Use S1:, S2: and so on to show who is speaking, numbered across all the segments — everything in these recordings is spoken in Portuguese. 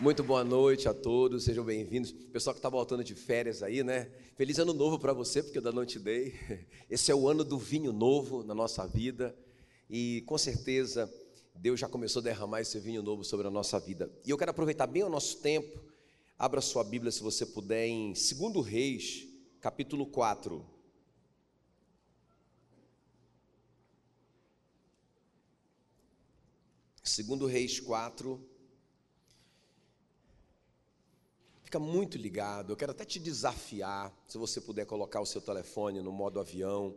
S1: Muito boa noite a todos, sejam bem-vindos. Pessoal que está voltando de férias aí, né? Feliz ano novo para você, porque eu ainda não te dei. Esse é o ano do vinho novo na nossa vida e com certeza Deus já começou a derramar esse vinho novo sobre a nossa vida. E eu quero aproveitar bem o nosso tempo. Abra sua Bíblia, se você puder, em 2 Reis, capítulo 4. Segundo Reis 4, Fica muito ligado. Eu quero até te desafiar, se você puder colocar o seu telefone no modo avião,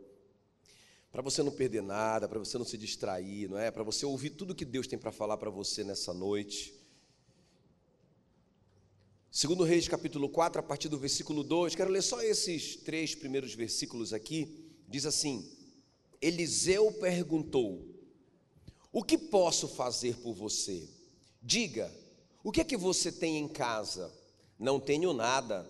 S1: para você não perder nada, para você não se distrair, não é? Para você ouvir tudo que Deus tem para falar para você nessa noite. Segundo Reis, capítulo 4, a partir do versículo 2, quero ler só esses três primeiros versículos aqui. Diz assim: Eliseu perguntou: O que posso fazer por você? Diga, o que é que você tem em casa? Não tenho nada,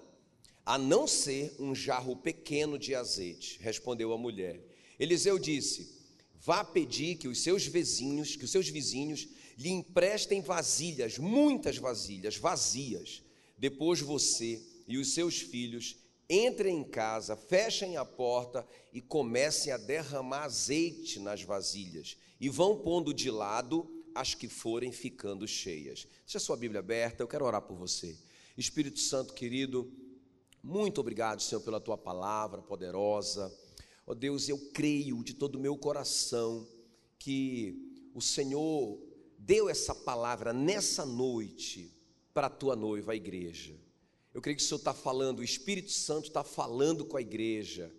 S1: a não ser um jarro pequeno de azeite, respondeu a mulher. Eliseu disse: Vá pedir que os seus vizinhos, que os seus vizinhos lhe emprestem vasilhas, muitas vasilhas vazias. Depois você e os seus filhos entrem em casa, fechem a porta e comecem a derramar azeite nas vasilhas e vão pondo de lado as que forem ficando cheias. Deixa a sua Bíblia aberta, eu quero orar por você. Espírito Santo querido, muito obrigado, Senhor, pela tua palavra poderosa. Ó oh, Deus, eu creio de todo o meu coração que o Senhor deu essa palavra nessa noite para a tua noiva, a igreja. Eu creio que o Senhor está falando, o Espírito Santo está falando com a igreja.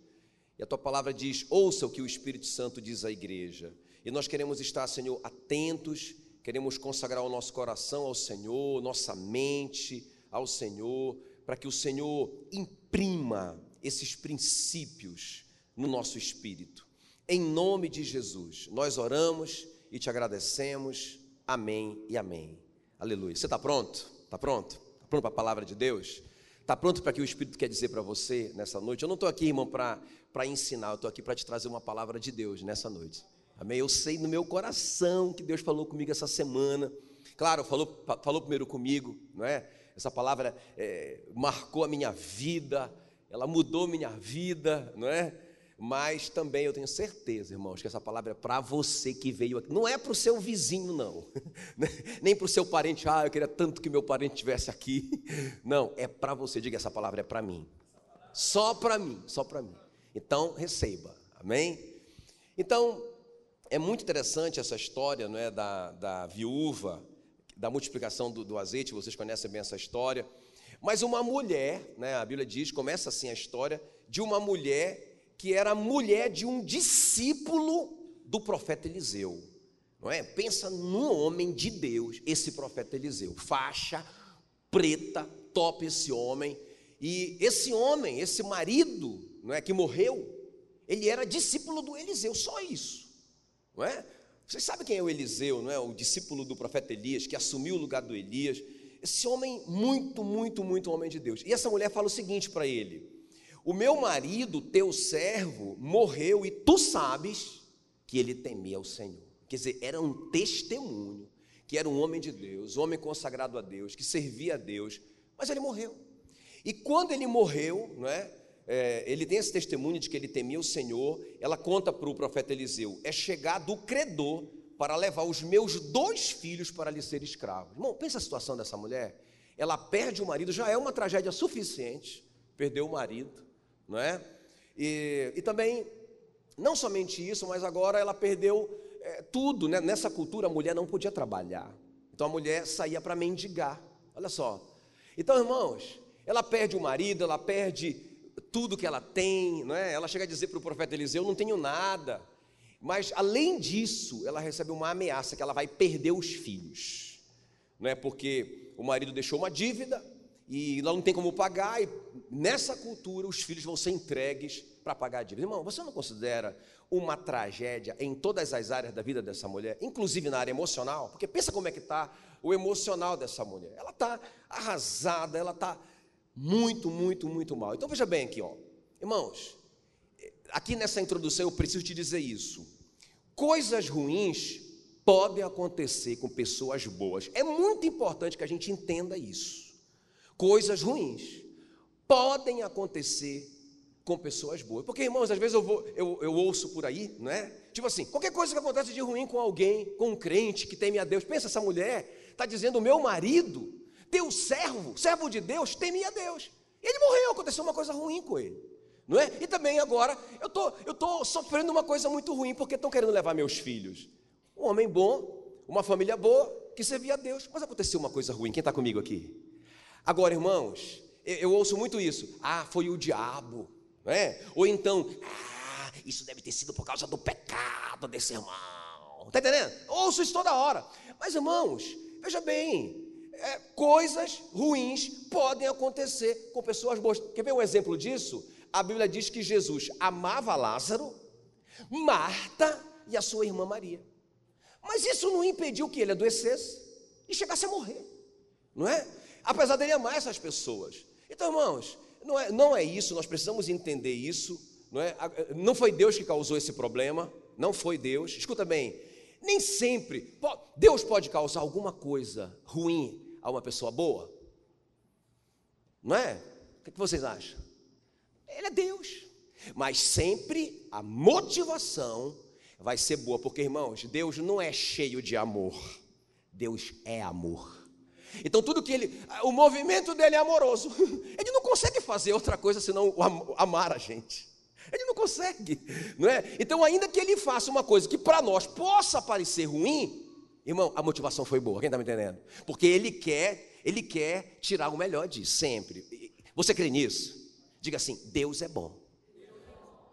S1: E a tua palavra diz: ouça o que o Espírito Santo diz à igreja. E nós queremos estar, Senhor, atentos, queremos consagrar o nosso coração ao Senhor, nossa mente, ao Senhor, para que o Senhor imprima esses princípios no nosso espírito. Em nome de Jesus, nós oramos e te agradecemos. Amém e amém. Aleluia. Você está pronto? Está pronto? Está pronto para a palavra de Deus? Está pronto para o que o Espírito quer dizer para você nessa noite? Eu não estou aqui, irmão, para ensinar, eu estou aqui para te trazer uma palavra de Deus nessa noite. Amém? Eu sei no meu coração que Deus falou comigo essa semana. Claro, falou, falou primeiro comigo, não é? Essa palavra é, marcou a minha vida, ela mudou minha vida, não é? Mas também eu tenho certeza, irmãos, que essa palavra é para você que veio aqui. Não é para o seu vizinho, não. Nem para o seu parente. Ah, eu queria tanto que meu parente estivesse aqui. Não, é para você. Diga, essa palavra é para mim. Só para mim, só para mim. Então, receba. Amém? Então, é muito interessante essa história não é, da, da viúva da multiplicação do, do, azeite, vocês conhecem bem essa história. Mas uma mulher, né, a Bíblia diz, começa assim a história, de uma mulher que era mulher de um discípulo do profeta Eliseu. Não é? Pensa num homem de Deus, esse profeta Eliseu, faixa preta, top esse homem. E esse homem, esse marido, não é que morreu, ele era discípulo do Eliseu, só isso. Não é? Vocês sabem quem é o Eliseu, não é? O discípulo do profeta Elias, que assumiu o lugar do Elias. Esse homem, muito, muito, muito homem de Deus. E essa mulher fala o seguinte para ele: O meu marido, teu servo, morreu e tu sabes que ele temia o Senhor. Quer dizer, era um testemunho que era um homem de Deus, um homem consagrado a Deus, que servia a Deus, mas ele morreu. E quando ele morreu, não é? É, ele tem esse testemunho de que ele temia o Senhor. Ela conta para o profeta Eliseu: é chegar do credor para levar os meus dois filhos para lhe ser escravos. Irmão, pensa a situação dessa mulher. Ela perde o marido, já é uma tragédia suficiente, perdeu o marido, não é? E, e também, não somente isso, mas agora ela perdeu é, tudo, né? Nessa cultura, a mulher não podia trabalhar. Então a mulher saía para mendigar. Olha só. Então, irmãos, ela perde o marido, ela perde tudo que ela tem, não é? Ela chega a dizer para o profeta Eliseu: Eu não tenho nada. Mas além disso, ela recebe uma ameaça que ela vai perder os filhos, não é? Porque o marido deixou uma dívida e ela não tem como pagar, e nessa cultura os filhos vão ser entregues para pagar a dívida. Irmão, você não considera uma tragédia em todas as áreas da vida dessa mulher, inclusive na área emocional? Porque pensa como é que está o emocional dessa mulher. Ela está arrasada, ela está muito, muito, muito mal. Então veja bem aqui, ó. Irmãos, aqui nessa introdução eu preciso te dizer isso. Coisas ruins podem acontecer com pessoas boas. É muito importante que a gente entenda isso. Coisas ruins podem acontecer com pessoas boas. Porque, irmãos, às vezes eu, vou, eu, eu ouço por aí, não é? Tipo assim, qualquer coisa que acontece de ruim com alguém, com um crente que teme a Deus. Pensa, essa mulher está dizendo: o meu marido, teu servo, servo de Deus, teme a Deus. Ele morreu, aconteceu uma coisa ruim com ele. Não é? E também agora, eu tô, estou tô sofrendo uma coisa muito ruim, porque estão querendo levar meus filhos. Um homem bom, uma família boa, que servia a Deus. Mas aconteceu uma coisa ruim. Quem está comigo aqui? Agora, irmãos, eu, eu ouço muito isso. Ah, foi o diabo. Não é? Ou então, ah, isso deve ter sido por causa do pecado desse irmão. Está entendendo? Ouço isso toda hora. Mas, irmãos, veja bem, é, coisas ruins podem acontecer com pessoas boas. Quer ver um exemplo disso? A Bíblia diz que Jesus amava Lázaro, Marta e a sua irmã Maria. Mas isso não impediu que ele adoecesse e chegasse a morrer, não é? Apesar dele amar essas pessoas. Então, irmãos, não é, não é isso, nós precisamos entender isso, não é? Não foi Deus que causou esse problema, não foi Deus. Escuta bem, nem sempre Deus pode causar alguma coisa ruim a uma pessoa boa? Não é? O que vocês acham? Ele é Deus. Mas sempre a motivação vai ser boa, porque irmãos, Deus não é cheio de amor. Deus é amor. Então tudo que ele, o movimento dele é amoroso. Ele não consegue fazer outra coisa senão amar a gente. Ele não consegue, não é? Então ainda que ele faça uma coisa que para nós possa parecer ruim, Irmão, a motivação foi boa, quem está me entendendo? Porque ele quer, ele quer tirar o melhor disso, sempre. Você crê nisso? Diga assim: Deus é bom.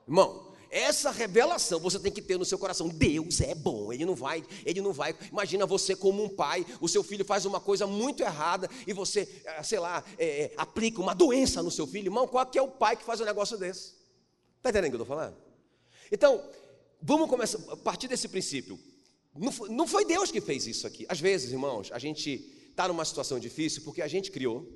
S1: Irmão, essa revelação você tem que ter no seu coração. Deus é bom. Ele não vai, ele não vai. Imagina você como um pai, o seu filho faz uma coisa muito errada e você, eh, sei lá, é, aplica uma doença no seu filho. Irmão, qual que é o pai que faz um negócio desse? Está entendendo o que eu estou falando? Então, vamos começar a partir desse princípio. Não foi, não foi Deus que fez isso aqui. Às vezes, irmãos, a gente está numa situação difícil porque a gente criou,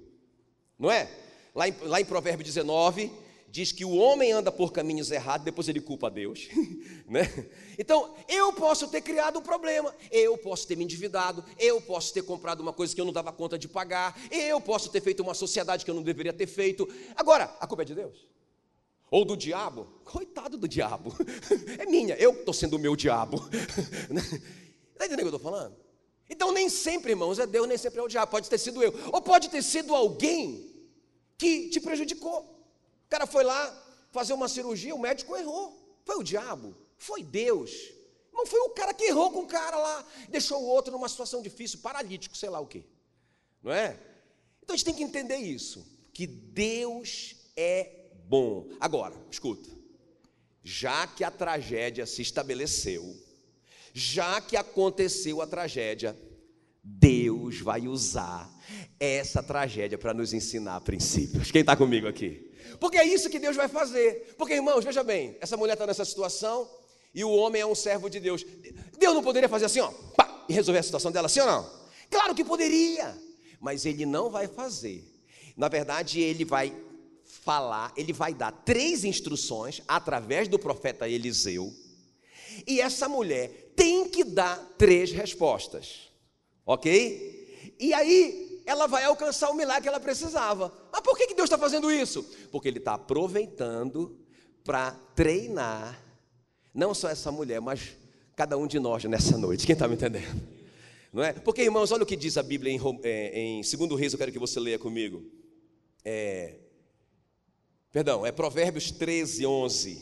S1: não é? Lá em, lá em Provérbio 19, diz que o homem anda por caminhos errados, depois ele culpa a Deus, né? Então, eu posso ter criado um problema, eu posso ter me endividado, eu posso ter comprado uma coisa que eu não dava conta de pagar, eu posso ter feito uma sociedade que eu não deveria ter feito. Agora, a culpa é de Deus? Ou do diabo? Coitado do diabo. É minha, eu estou sendo o meu diabo. Está entendendo o que eu estou falando? Então, nem sempre, irmãos, é Deus, nem sempre é o diabo. Pode ter sido eu. Ou pode ter sido alguém que te prejudicou. O cara foi lá fazer uma cirurgia, o médico errou. Foi o diabo? Foi Deus. Não foi o cara que errou com o cara lá, deixou o outro numa situação difícil, paralítico, sei lá o quê. Não é? Então a gente tem que entender isso, que Deus é bom. Agora, escuta. Já que a tragédia se estabeleceu, já que aconteceu a tragédia, Deus vai usar essa tragédia para nos ensinar princípios. Quem está comigo aqui? Porque é isso que Deus vai fazer. Porque, irmãos, veja bem: essa mulher está nessa situação e o homem é um servo de Deus. Deus não poderia fazer assim, ó, pá, e resolver a situação dela assim ou não? Claro que poderia, mas ele não vai fazer. Na verdade, ele vai falar, ele vai dar três instruções através do profeta Eliseu, e essa mulher tem que dar três respostas, ok? E aí ela vai alcançar o milagre que ela precisava. Mas por que, Deus está fazendo isso? Porque Ele está aproveitando para treinar, não só essa mulher, mas cada um de nós nessa noite. Quem está me entendendo? Não é? Porque, irmãos, olha o que diz a Bíblia em, é, em 2 Reis, eu quero que você leia comigo. É, Perdão, é Provérbios 13, 11.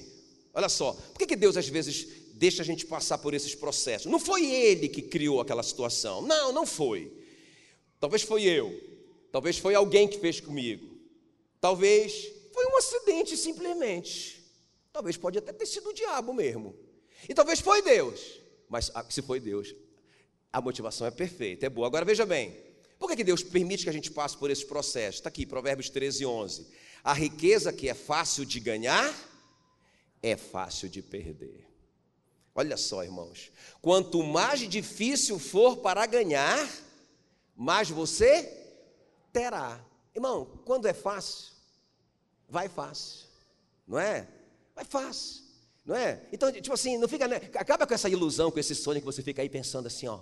S1: Olha só, por que, que Deus às vezes deixa a gente passar por esses processos? Não foi Ele que criou aquela situação. Não, não foi. Talvez foi eu. Talvez foi alguém que fez comigo. Talvez foi um acidente simplesmente. Talvez pode até ter sido o diabo mesmo. E talvez foi Deus. Mas ah, se foi Deus, a motivação é perfeita, é boa. Agora veja bem, por que, que Deus permite que a gente passe por esse processo? Está aqui, Provérbios 13, 11. A riqueza que é fácil de ganhar, é fácil de perder. Olha só, irmãos. Quanto mais difícil for para ganhar, mais você terá. Irmão, quando é fácil, vai fácil, não é? Vai fácil. Não é? Então, tipo assim, não fica, né? acaba com essa ilusão, com esse sonho que você fica aí pensando assim, ó.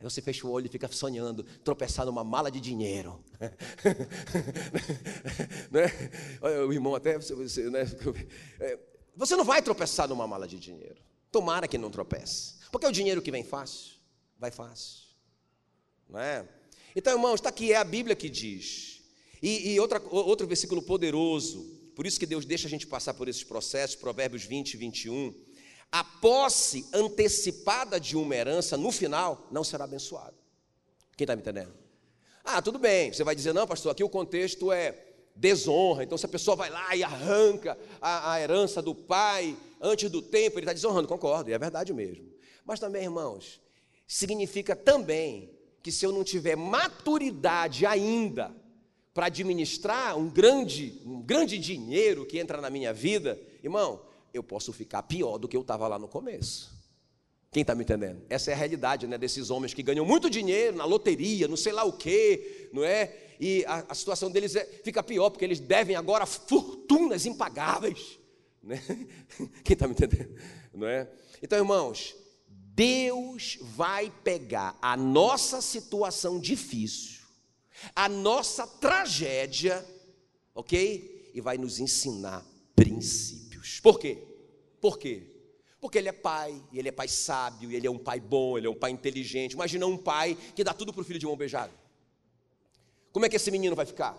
S1: Aí você fecha o olho e fica sonhando, tropeçar numa mala de dinheiro. né? O irmão até, você, né? É, você não vai tropeçar numa mala de dinheiro. Tomara que não tropece. Porque é o dinheiro que vem fácil, vai fácil. Não é? Então, irmãos, está aqui, é a Bíblia que diz. E, e outra, outro versículo poderoso, por isso que Deus deixa a gente passar por esses processos, Provérbios 20 e 21. A posse antecipada de uma herança, no final, não será abençoada. Quem está me entendendo? Ah, tudo bem, você vai dizer, não, pastor, aqui o contexto é desonra. Então, se a pessoa vai lá e arranca a, a herança do pai antes do tempo, ele está desonrando, concordo, e é verdade mesmo. Mas também, irmãos, significa também que se eu não tiver maturidade ainda para administrar um grande, um grande dinheiro que entra na minha vida, irmão, eu posso ficar pior do que eu estava lá no começo. Quem está me entendendo? Essa é a realidade né, desses homens que ganham muito dinheiro na loteria, não sei lá o quê, não é? E a, a situação deles é, fica pior, porque eles devem agora fortunas impagáveis. Né? Quem está me entendendo? Não é? Então, irmãos, Deus vai pegar a nossa situação difícil a nossa tragédia, ok? E vai nos ensinar princípios. Por quê? Por quê? Porque ele é pai, e ele é pai sábio, e ele é um pai bom, ele é um pai inteligente. Imagina um pai que dá tudo para o filho de mão beijada. Como é que esse menino vai ficar?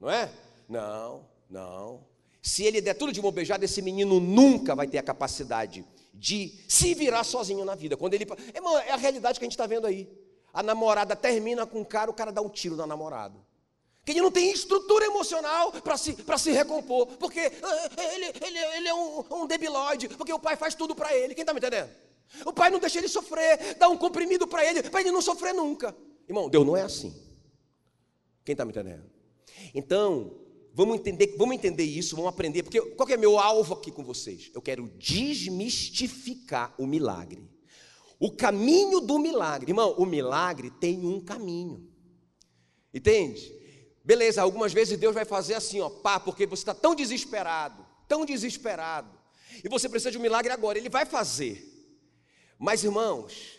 S1: Não é? Não, não. Se ele der tudo de mão beijada, esse menino nunca vai ter a capacidade de se virar sozinho na vida. Quando ele. É a realidade que a gente está vendo aí a namorada termina com o cara, o cara dá um tiro na namorada. Que ele não tem estrutura emocional para se, se recompor, porque uh, ele, ele, ele é um, um debilóide, porque o pai faz tudo para ele. Quem está me entendendo? O pai não deixa ele sofrer, dá um comprimido para ele, para ele não sofrer nunca. Irmão, Deus não é assim. Quem está me entendendo? Então, vamos entender, vamos entender isso, vamos aprender, porque qual é meu alvo aqui com vocês? Eu quero desmistificar o milagre. O caminho do milagre, irmão, o milagre tem um caminho, entende? Beleza, algumas vezes Deus vai fazer assim, ó, pá, porque você está tão desesperado, tão desesperado, e você precisa de um milagre agora, Ele vai fazer. Mas, irmãos,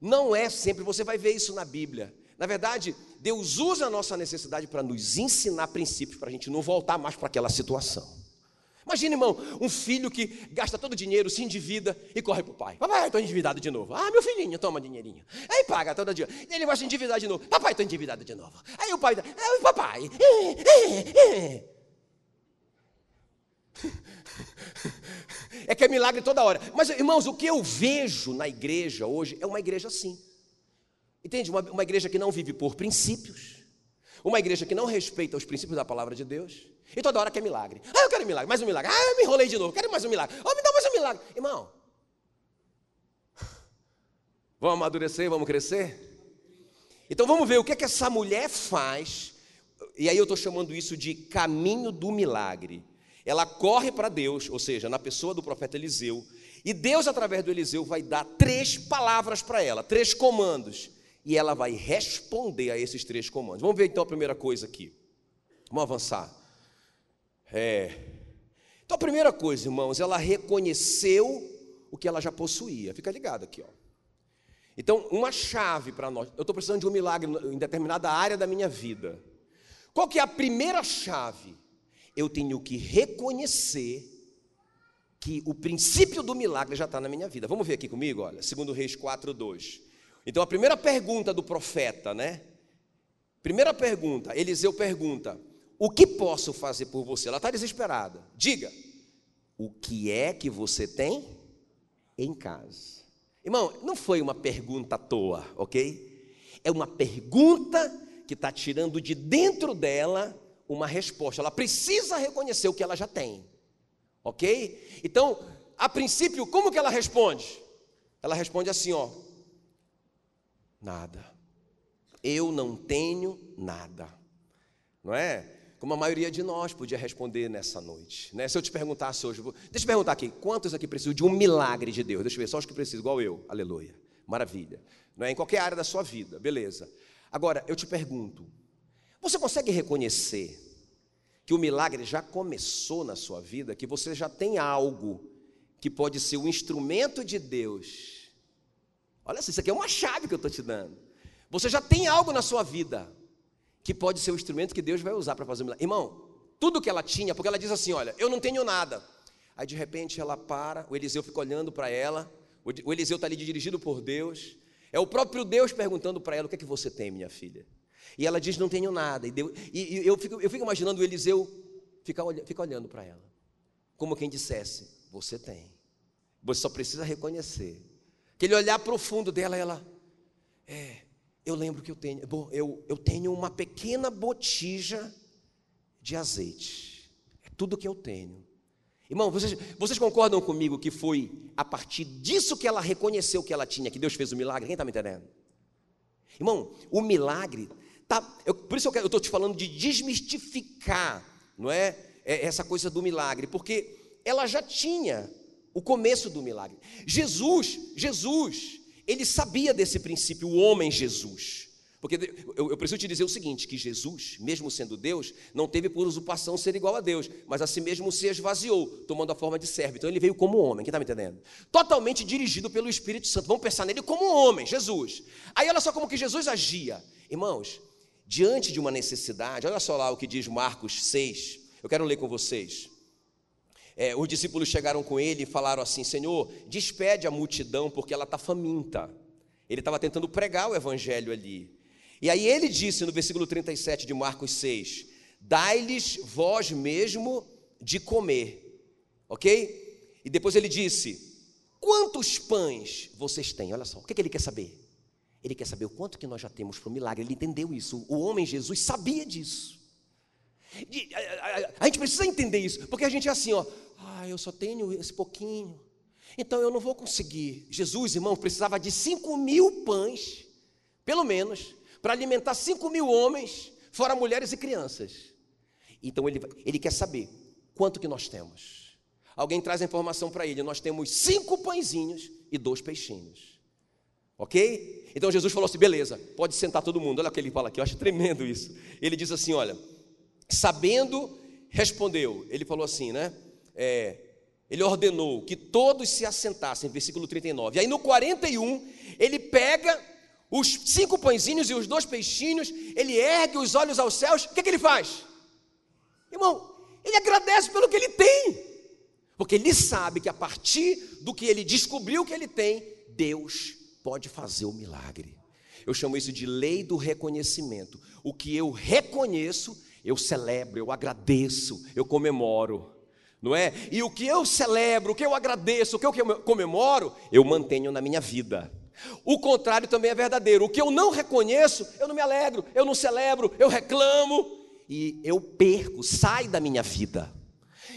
S1: não é sempre, você vai ver isso na Bíblia. Na verdade, Deus usa a nossa necessidade para nos ensinar princípios, para a gente não voltar mais para aquela situação. Imagina, irmão, um filho que gasta todo o dinheiro, se endivida e corre para o pai. Papai, estou endividado de novo. Ah, meu filhinho, toma dinheirinho. Aí paga todo dia. Ele vai se endividar de novo. Papai, estou endividado de novo. Aí o pai, ah, papai. É que é milagre toda hora. Mas, irmãos, o que eu vejo na igreja hoje é uma igreja assim. Entende? Uma, uma igreja que não vive por princípios. Uma igreja que não respeita os princípios da palavra de Deus e toda hora quer milagre. Ah, eu quero milagre, mais um milagre. Ah, eu me enrolei de novo, quero mais um milagre. Oh, me dá mais um milagre. Irmão, vamos amadurecer, vamos crescer? Então vamos ver o que, é que essa mulher faz. E aí eu estou chamando isso de caminho do milagre. Ela corre para Deus, ou seja, na pessoa do profeta Eliseu, e Deus, através do Eliseu, vai dar três palavras para ela, três comandos. E ela vai responder a esses três comandos. Vamos ver então a primeira coisa aqui. Vamos avançar. É. Então a primeira coisa, irmãos, ela reconheceu o que ela já possuía. Fica ligado aqui, ó. Então, uma chave para nós. Eu estou precisando de um milagre em determinada área da minha vida. Qual que é a primeira chave? Eu tenho que reconhecer que o princípio do milagre já está na minha vida. Vamos ver aqui comigo, olha, segundo Reis 4, 2. Então a primeira pergunta do profeta, né? Primeira pergunta, Eliseu pergunta: o que posso fazer por você? Ela está desesperada. Diga, o que é que você tem em casa? Irmão, não foi uma pergunta à toa, ok? É uma pergunta que está tirando de dentro dela uma resposta. Ela precisa reconhecer o que ela já tem, ok? Então, a princípio, como que ela responde? Ela responde assim, ó: nada. Eu não tenho nada, não é? como a maioria de nós podia responder nessa noite. Né? Se eu te perguntasse hoje, vou... deixa eu perguntar aqui, quantos aqui precisam de um milagre de Deus? Deixa eu ver, só os que precisam, igual eu, aleluia, maravilha. Não é? Em qualquer área da sua vida, beleza. Agora, eu te pergunto, você consegue reconhecer que o milagre já começou na sua vida, que você já tem algo que pode ser o instrumento de Deus. Olha só, isso aqui é uma chave que eu estou te dando. Você já tem algo na sua vida que pode ser o instrumento que Deus vai usar para fazer milagre. Irmão, tudo que ela tinha, porque ela diz assim: Olha, eu não tenho nada. Aí de repente ela para, o Eliseu fica olhando para ela, o Eliseu está ali dirigido por Deus. É o próprio Deus perguntando para ela: O que é que você tem, minha filha? E ela diz: Não tenho nada. E, Deus, e, e eu, fico, eu fico imaginando o Eliseu ficar, fica olhando para ela, como quem dissesse: Você tem. Você só precisa reconhecer. Aquele olhar profundo dela, ela, é, eu lembro que eu tenho, bom, eu, eu tenho uma pequena botija de azeite. É tudo que eu tenho. Irmão, vocês, vocês concordam comigo que foi a partir disso que ela reconheceu que ela tinha, que Deus fez o milagre? Quem está me entendendo? Irmão, o milagre, tá, eu, por isso eu estou te falando de desmistificar, não é? é? Essa coisa do milagre, porque ela já tinha o começo do milagre. Jesus, Jesus, ele sabia desse princípio, o homem Jesus. Porque eu, eu, preciso te dizer o seguinte: que Jesus, mesmo sendo Deus, não teve por usurpação ser igual a Deus, mas a si mesmo se esvaziou, tomando a forma de servo. Então ele veio como homem, quem está me entendendo? Totalmente dirigido pelo Espírito Santo. Vamos pensar nele como homem, Jesus. Aí olha só como que Jesus agia. Irmãos, diante de uma necessidade, olha só lá o que diz Marcos 6. Eu quero ler com vocês. É, os discípulos chegaram com ele e falaram assim: Senhor, despede a multidão porque ela está faminta. Ele estava tentando pregar o evangelho ali. E aí ele disse no versículo 37 de Marcos 6: Dai-lhes vós mesmo de comer, ok? E depois ele disse: Quantos pães vocês têm? Olha só, o que, que ele quer saber? Ele quer saber o quanto que nós já temos para o milagre. Ele entendeu isso. O homem Jesus sabia disso. A gente precisa entender isso, porque a gente é assim, ó. Ah, eu só tenho esse pouquinho. Então eu não vou conseguir. Jesus, irmão, precisava de cinco mil pães, pelo menos, para alimentar 5 mil homens, fora mulheres e crianças. Então ele, ele quer saber quanto que nós temos. Alguém traz a informação para ele: nós temos cinco pãezinhos e dois peixinhos. Ok? Então Jesus falou assim: beleza, pode sentar todo mundo. Olha o que ele fala aqui, eu acho tremendo isso. Ele diz assim: olha, sabendo, respondeu. Ele falou assim, né? É, ele ordenou que todos se assentassem, versículo 39. Aí no 41, ele pega os cinco pãezinhos e os dois peixinhos, ele ergue os olhos aos céus, o que, é que ele faz? Irmão, ele agradece pelo que ele tem, porque ele sabe que a partir do que ele descobriu que ele tem, Deus pode fazer o milagre. Eu chamo isso de lei do reconhecimento. O que eu reconheço, eu celebro, eu agradeço, eu comemoro. Não é? E o que eu celebro, o que eu agradeço, o que eu comemoro, eu mantenho na minha vida. O contrário também é verdadeiro. O que eu não reconheço, eu não me alegro, eu não celebro, eu reclamo e eu perco, sai da minha vida.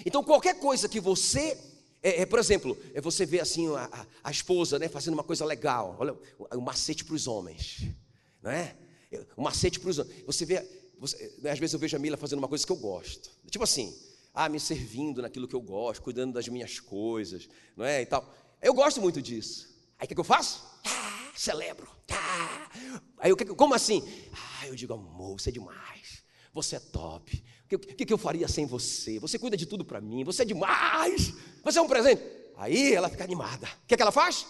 S1: Então, qualquer coisa que você, é, é, por exemplo, é você vê assim a, a, a, esposa né, fazendo uma coisa legal, olha o macete para os homens, não é? O macete para os homens. Você vê, você, né, às vezes eu vejo a Mila fazendo uma coisa que eu gosto, tipo assim, ah, me servindo naquilo que eu gosto, cuidando das minhas coisas, não é? E tal. Eu gosto muito disso. Aí o que, que eu faço? Ah, celebro. Ah. Aí o que, como assim? Ah, eu digo, amor, você é demais. Você é top. O que, que eu faria sem você? Você cuida de tudo para mim. Você é demais. Você é um presente. Aí ela fica animada. O que, que ela faz?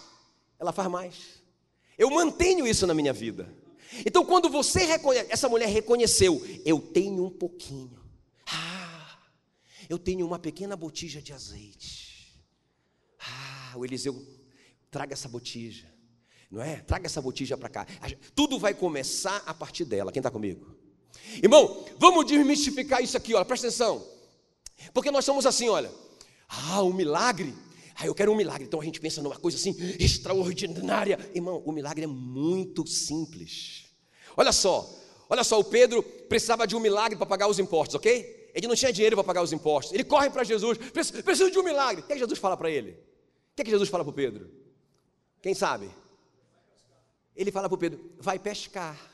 S1: Ela faz mais. Eu mantenho isso na minha vida. Então, quando você reconhece, essa mulher reconheceu, eu tenho um pouquinho. Ah, eu tenho uma pequena botija de azeite. Ah, o Eliseu traga essa botija, não é? Traga essa botija para cá. Tudo vai começar a partir dela. Quem está comigo? Irmão, vamos desmistificar isso aqui, olha, presta atenção. Porque nós somos assim, olha. Ah, um milagre. Ah, eu quero um milagre. Então a gente pensa numa coisa assim extraordinária. Irmão, o milagre é muito simples. Olha só, olha só, o Pedro precisava de um milagre para pagar os impostos, ok? Ele não tinha dinheiro para pagar os impostos. Ele corre para Jesus, precisa de um milagre. O que, é que Jesus fala para ele? O que, é que Jesus fala para o Pedro? Quem sabe? Ele fala para o Pedro: vai pescar.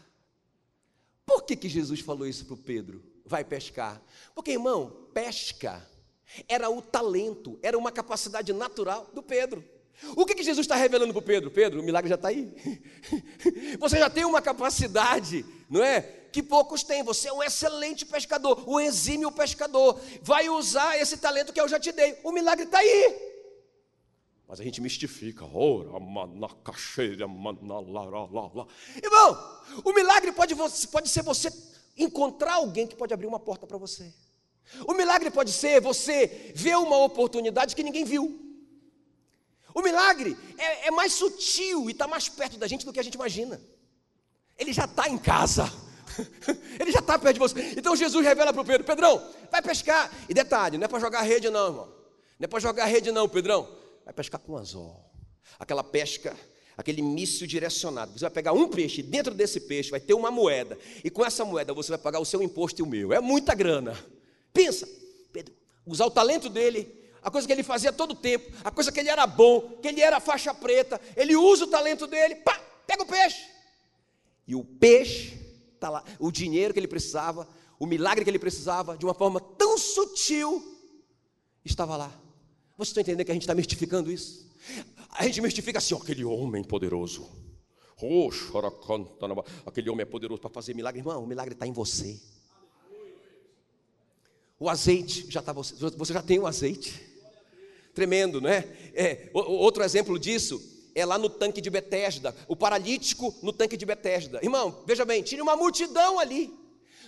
S1: Por que, que Jesus falou isso para o Pedro? Vai pescar. Porque, irmão, pesca era o talento, era uma capacidade natural do Pedro. O que, que Jesus está revelando para Pedro? Pedro, o milagre já está aí. Você já tem uma capacidade, não é? Que poucos têm. Você é um excelente pescador, um exímio pescador. Vai usar esse talento que eu já te dei. O milagre está aí. Mas a gente mistifica. Irmão, o milagre pode, pode ser você encontrar alguém que pode abrir uma porta para você. O milagre pode ser você ver uma oportunidade que ninguém viu. O milagre é, é mais sutil e está mais perto da gente do que a gente imagina. Ele já está em casa. Ele já está perto de você. Então Jesus revela para o Pedro: Pedrão, vai pescar. E detalhe, não é para jogar rede, não, irmão. Não é para jogar rede, não, Pedrão. Vai pescar com anzol. Aquela pesca, aquele míssil direcionado. Você vai pegar um peixe, dentro desse peixe vai ter uma moeda. E com essa moeda você vai pagar o seu imposto e o meu. É muita grana. Pensa, Pedro, usar o talento dele, a coisa que ele fazia todo o tempo, a coisa que ele era bom, que ele era faixa preta, ele usa o talento dele, pá, pega o peixe. E o peixe está lá, o dinheiro que ele precisava, o milagre que ele precisava, de uma forma tão sutil, estava lá. Você está entendendo que a gente está mistificando isso? A gente mistifica assim, ó, aquele homem poderoso. Aquele homem é poderoso para fazer milagre. Irmão, o milagre está em você. O azeite já está você, você já tem o azeite. Tremendo, não é? é? Outro exemplo disso é lá no tanque de Betesda, o paralítico no tanque de Betesda. Irmão, veja bem, tinha uma multidão ali.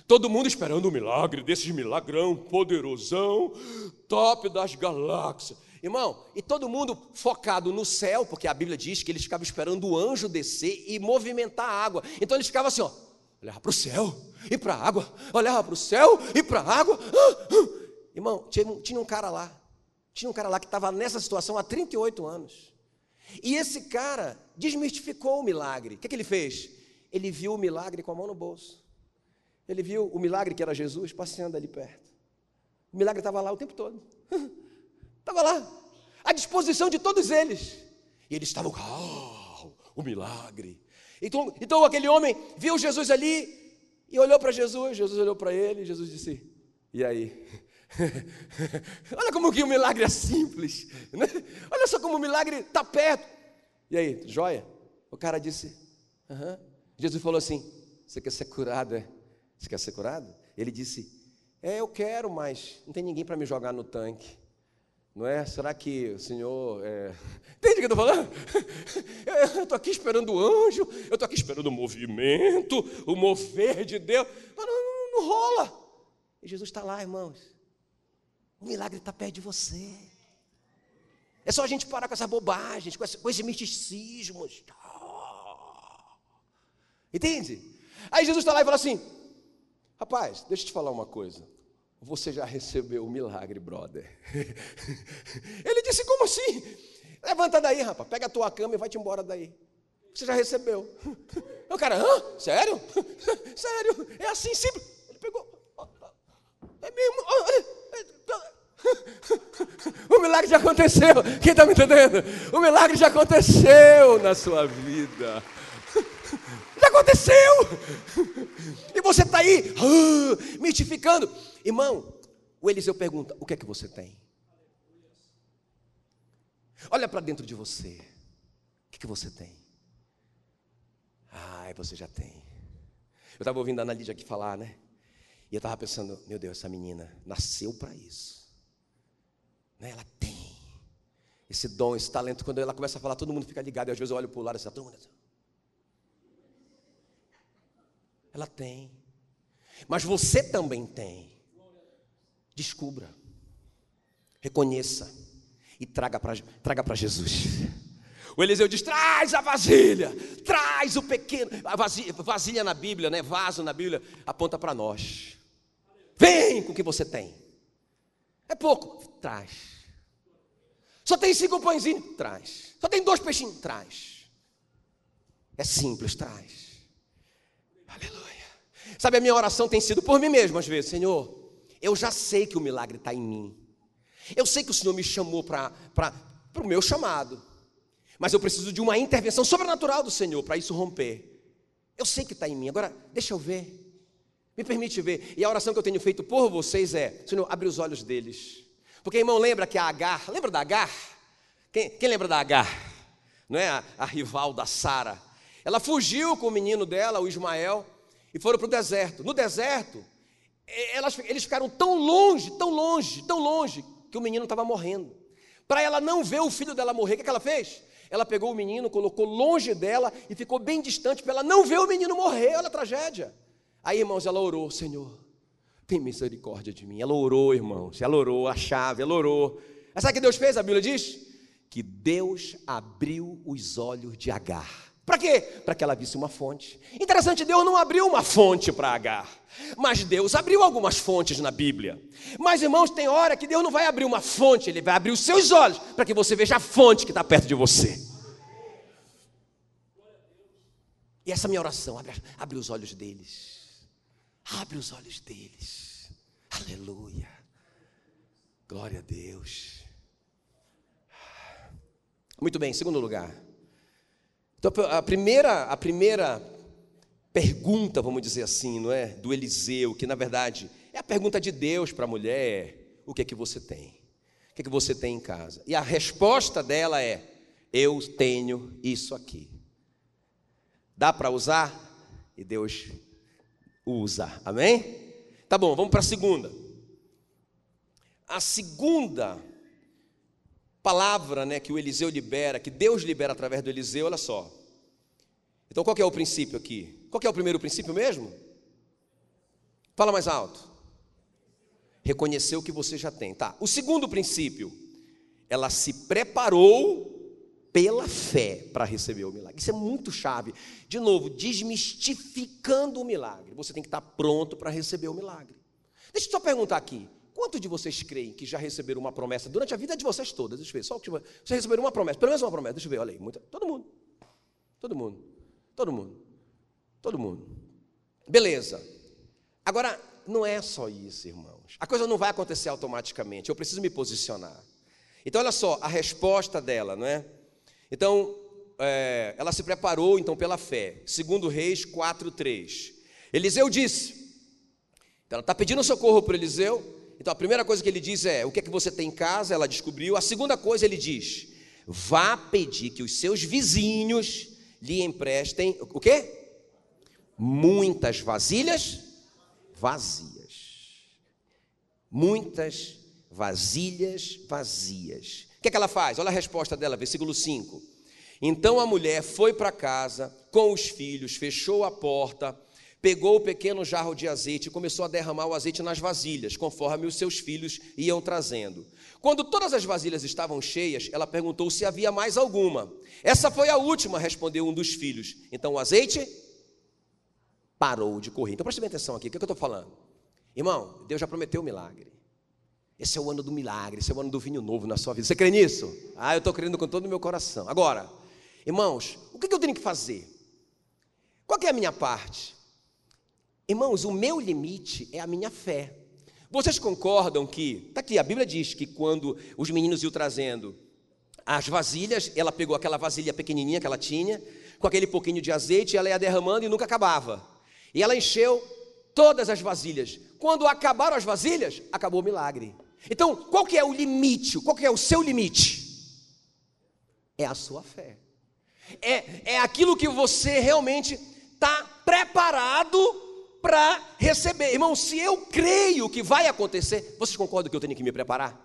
S1: Todo mundo esperando um milagre, desses milagrão, poderosão, top das galáxias. Irmão, e todo mundo focado no céu, porque a Bíblia diz que eles ficavam esperando o anjo descer e movimentar a água. Então eles ficavam assim, ó, olhava para o céu e para a água, olhava para o céu e para a água. Ah, ah. Irmão, tinha, um cara lá, tinha um cara lá que estava nessa situação há 38 anos. E esse cara desmistificou o milagre. O que, que ele fez? Ele viu o milagre com a mão no bolso. Ele viu o milagre que era Jesus passeando ali perto. O milagre estava lá o tempo todo. Estava lá, à disposição de todos eles. E eles estavam, oh, o milagre. Então, então aquele homem viu Jesus ali e olhou para Jesus. Jesus olhou para ele e Jesus disse: E aí? Olha como que o milagre é simples. Né? Olha só como o milagre está perto. E aí, joia? O cara disse. Jesus falou assim: Você quer ser curado? É? Você quer ser curado? Ele disse: É, eu quero, mas não tem ninguém para me jogar no tanque. Não é? Será que o Senhor. É... Entende o que eu estou falando? Eu estou aqui esperando o anjo, eu estou aqui esperando o movimento, o mover de Deus. Mas não, não, não rola. E Jesus está lá, irmãos. O milagre está perto de você. É só a gente parar com essas bobagens, com, com esses misticismos. Entende? Aí Jesus está lá e fala assim: Rapaz, deixa eu te falar uma coisa. Você já recebeu o milagre, brother. Ele disse: Como assim? Levanta daí, rapaz. Pega a tua cama e vai-te embora daí. Você já recebeu. O cara, hã? Sério? Sério? É assim simples. Ele pegou. É mesmo. O milagre já aconteceu. Quem está me entendendo? O milagre já aconteceu na sua vida. Já aconteceu. E você está aí, uh, mitificando. Irmão, o Eliseu pergunta: o que é que você tem? Olha para dentro de você. O que, é que você tem? Ai, você já tem. Eu estava ouvindo a Ana Lídia aqui falar, né? E eu estava pensando, meu Deus, essa menina nasceu para isso. Né? Ela tem esse dom, esse talento. Quando ela começa a falar, todo mundo fica ligado. E às vezes eu olho para o lado e assim, todo mundo. Ela tem. Mas você também tem. Descubra. Reconheça. E traga para traga Jesus. O Eliseu diz: traz a vasilha, traz o pequeno. A vasilha, vasilha na Bíblia, né? Vaso na Bíblia, aponta para nós. Vem com o que você tem. É pouco, traz. Só tem cinco pãezinhos, traz. Só tem dois peixinhos, traz. É simples, traz. Aleluia. Sabe, a minha oração tem sido por mim mesmo às vezes, Senhor. Eu já sei que o milagre está em mim. Eu sei que o Senhor me chamou para o meu chamado. Mas eu preciso de uma intervenção sobrenatural do Senhor para isso romper. Eu sei que está em mim. Agora, deixa eu ver. Me permite ver. E a oração que eu tenho feito por vocês é: Senhor, abre os olhos deles. Porque, irmão, lembra que a Agar, lembra da Agar? Quem, quem lembra da Agar? Não é a, a rival da Sara. Ela fugiu com o menino dela, o Ismael, e foram para o deserto. No deserto, elas, eles ficaram tão longe, tão longe, tão longe, que o menino estava morrendo. Para ela não ver o filho dela morrer, o que, que ela fez? Ela pegou o menino, colocou longe dela e ficou bem distante para ela não ver o menino morrer. Olha a tragédia. Aí, irmãos, ela orou: Senhor, tem misericórdia de mim. Ela orou, irmãos. Ela orou, a chave, ela orou. Mas sabe o que Deus fez? A Bíblia diz que Deus abriu os olhos de Agar. Para quê? Para que ela visse uma fonte. Interessante, Deus não abriu uma fonte para Agar, mas Deus abriu algumas fontes na Bíblia. Mas, irmãos, tem hora que Deus não vai abrir uma fonte, Ele vai abrir os seus olhos para que você veja a fonte que está perto de você. E essa é a minha oração, abre, abre os olhos deles. Abre os olhos deles. Aleluia. Glória a Deus. Muito bem, segundo lugar. Então, a primeira, a primeira pergunta, vamos dizer assim, não é? Do Eliseu, que na verdade é a pergunta de Deus para a mulher: o que é que você tem? O que é que você tem em casa? E a resposta dela é: eu tenho isso aqui. Dá para usar? E Deus usa. Amém? Tá bom, vamos para a segunda. A segunda palavra né, que o Eliseu libera, que Deus libera através do Eliseu, olha só. Então qual é o princípio aqui? Qual é o primeiro princípio mesmo? Fala mais alto. Reconhecer o que você já tem. Tá. O segundo princípio, ela se preparou pela fé para receber o milagre. Isso é muito chave. De novo, desmistificando o milagre. Você tem que estar pronto para receber o milagre. Deixa eu só perguntar aqui. Quantos de vocês creem que já receberam uma promessa durante a vida de vocês todas? Deixa eu ver, só que vocês receberam uma promessa, pelo menos uma promessa, deixa eu ver, olha aí, muita, todo mundo, todo mundo, todo mundo, todo mundo. Beleza. Agora, não é só isso, irmãos. A coisa não vai acontecer automaticamente, eu preciso me posicionar. Então, olha só, a resposta dela, não é? Então, é, ela se preparou, então, pela fé. Segundo Reis 4,3. Eliseu disse, então ela está pedindo socorro para Eliseu, então a primeira coisa que ele diz é: o que é que você tem em casa? Ela descobriu. A segunda coisa ele diz: vá pedir que os seus vizinhos lhe emprestem o quê? Muitas vasilhas vazias. Muitas vasilhas vazias. O que, é que ela faz? Olha a resposta dela, versículo 5. Então a mulher foi para casa com os filhos, fechou a porta pegou o pequeno jarro de azeite e começou a derramar o azeite nas vasilhas, conforme os seus filhos iam trazendo. Quando todas as vasilhas estavam cheias, ela perguntou se havia mais alguma. Essa foi a última, respondeu um dos filhos. Então o azeite parou de correr. Então preste bem atenção aqui, o que, é que eu estou falando? Irmão, Deus já prometeu o milagre. Esse é o ano do milagre, esse é o ano do vinho novo na sua vida. Você crê nisso? Ah, eu estou crendo com todo o meu coração. Agora, irmãos, o que, que eu tenho que fazer? Qual é a minha parte? Irmãos, o meu limite é a minha fé. Vocês concordam que, está aqui, a Bíblia diz que quando os meninos iam trazendo as vasilhas, ela pegou aquela vasilha pequenininha que ela tinha, com aquele pouquinho de azeite, ela ia derramando e nunca acabava. E ela encheu todas as vasilhas. Quando acabaram as vasilhas, acabou o milagre. Então, qual que é o limite? Qual que é o seu limite? É a sua fé. É, é aquilo que você realmente está preparado para receber. Irmão, se eu creio que vai acontecer, vocês concordam que eu tenho que me preparar?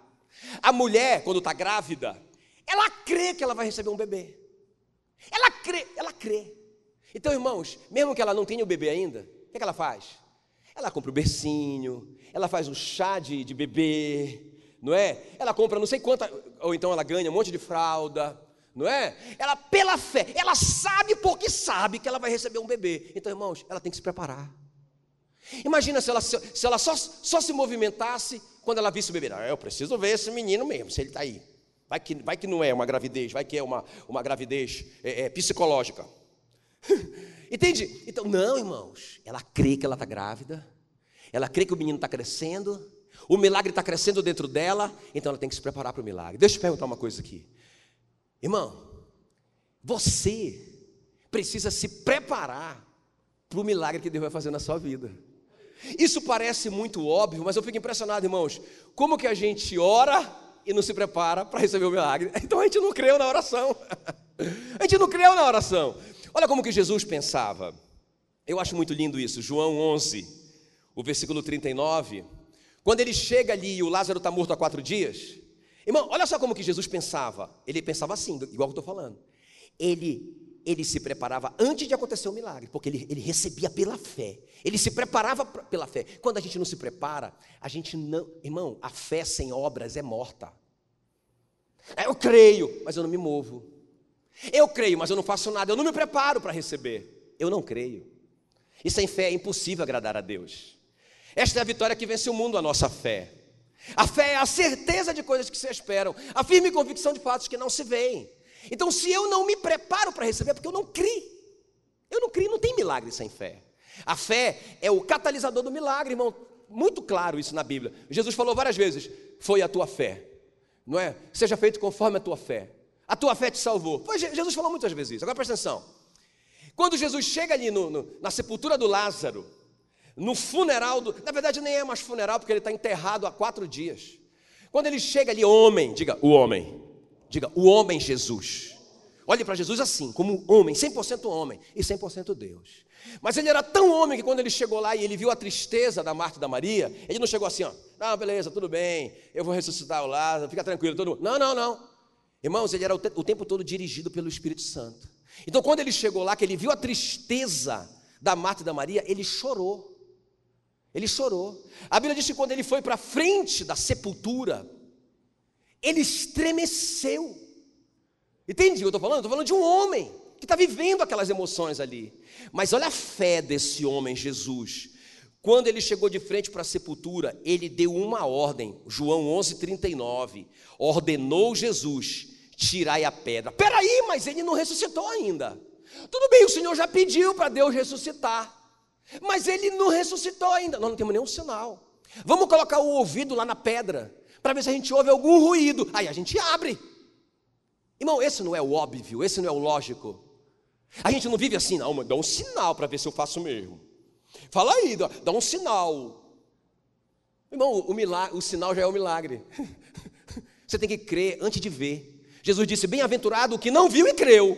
S1: A mulher, quando está grávida, ela crê que ela vai receber um bebê. Ela crê, ela crê. Então, irmãos, mesmo que ela não tenha o bebê ainda, o que, é que ela faz? Ela compra o bercinho, ela faz um chá de, de bebê, não é? Ela compra não sei quanta, ou então ela ganha um monte de fralda, não é? Ela, pela fé, ela sabe porque sabe que ela vai receber um bebê. Então, irmãos, ela tem que se preparar. Imagina se ela, se ela só, só se movimentasse quando ela visse o bebê. Ah, eu preciso ver esse menino mesmo, se ele está aí. Vai que, vai que não é uma gravidez, vai que é uma, uma gravidez é, é, psicológica. Entende? Então, não, irmãos. Ela crê que ela está grávida. Ela crê que o menino está crescendo. O milagre está crescendo dentro dela. Então ela tem que se preparar para o milagre. Deixa eu te perguntar uma coisa aqui. Irmão, você precisa se preparar para o milagre que Deus vai fazer na sua vida. Isso parece muito óbvio, mas eu fico impressionado, irmãos. Como que a gente ora e não se prepara para receber o milagre? Então a gente não creu na oração. A gente não creu na oração. Olha como que Jesus pensava. Eu acho muito lindo isso. João 11, o versículo 39. Quando ele chega ali e o Lázaro está morto há quatro dias, Irmão, olha só como que Jesus pensava. Ele pensava assim, igual que eu estou falando. Ele ele se preparava antes de acontecer o milagre, porque ele, ele recebia pela fé. Ele se preparava pela fé. Quando a gente não se prepara, a gente não. Irmão, a fé sem obras é morta. Eu creio, mas eu não me movo. Eu creio, mas eu não faço nada. Eu não me preparo para receber. Eu não creio. E sem fé é impossível agradar a Deus. Esta é a vitória que vence o mundo, a nossa fé. A fé é a certeza de coisas que se esperam, a firme convicção de fatos que não se veem. Então, se eu não me preparo para receber, é porque eu não criei. Eu não criei, não tem milagre sem fé. A fé é o catalisador do milagre, irmão. Muito claro isso na Bíblia. Jesus falou várias vezes: foi a tua fé, não é? Seja feito conforme a tua fé. A tua fé te salvou. Jesus falou muitas vezes isso. Agora presta atenção. Quando Jesus chega ali no, no, na sepultura do Lázaro, no funeral do. Na verdade, nem é mais funeral, porque ele está enterrado há quatro dias. Quando ele chega ali, homem, diga, o homem. Diga, o homem Jesus. Olhe para Jesus assim, como homem, 100% homem e 100% Deus. Mas ele era tão homem que quando ele chegou lá e ele viu a tristeza da Marta e da Maria, ele não chegou assim, ó, não, beleza, tudo bem, eu vou ressuscitar o Lázaro, fica tranquilo, todo mundo. Não, não, não. Irmãos, ele era o, o tempo todo dirigido pelo Espírito Santo. Então, quando ele chegou lá, que ele viu a tristeza da Marta e da Maria, ele chorou. Ele chorou. A Bíblia diz que quando ele foi para frente da sepultura, ele estremeceu. Entende o que eu estou falando? Estou falando de um homem que está vivendo aquelas emoções ali. Mas olha a fé desse homem, Jesus. Quando ele chegou de frente para a sepultura, ele deu uma ordem, João 11:39, ordenou Jesus: tirai a pedra. Peraí, mas ele não ressuscitou ainda. Tudo bem, o Senhor já pediu para Deus ressuscitar, mas ele não ressuscitou ainda. Nós não temos nenhum sinal. Vamos colocar o ouvido lá na pedra para ver se a gente ouve algum ruído. Aí a gente abre. Irmão, esse não é o óbvio, esse não é o lógico. A gente não vive assim, não, dá um sinal para ver se eu faço mesmo. Fala aí, dá, dá um sinal. Irmão, o, milagre, o sinal já é o milagre. Você tem que crer antes de ver. Jesus disse: Bem-aventurado o que não viu e creu.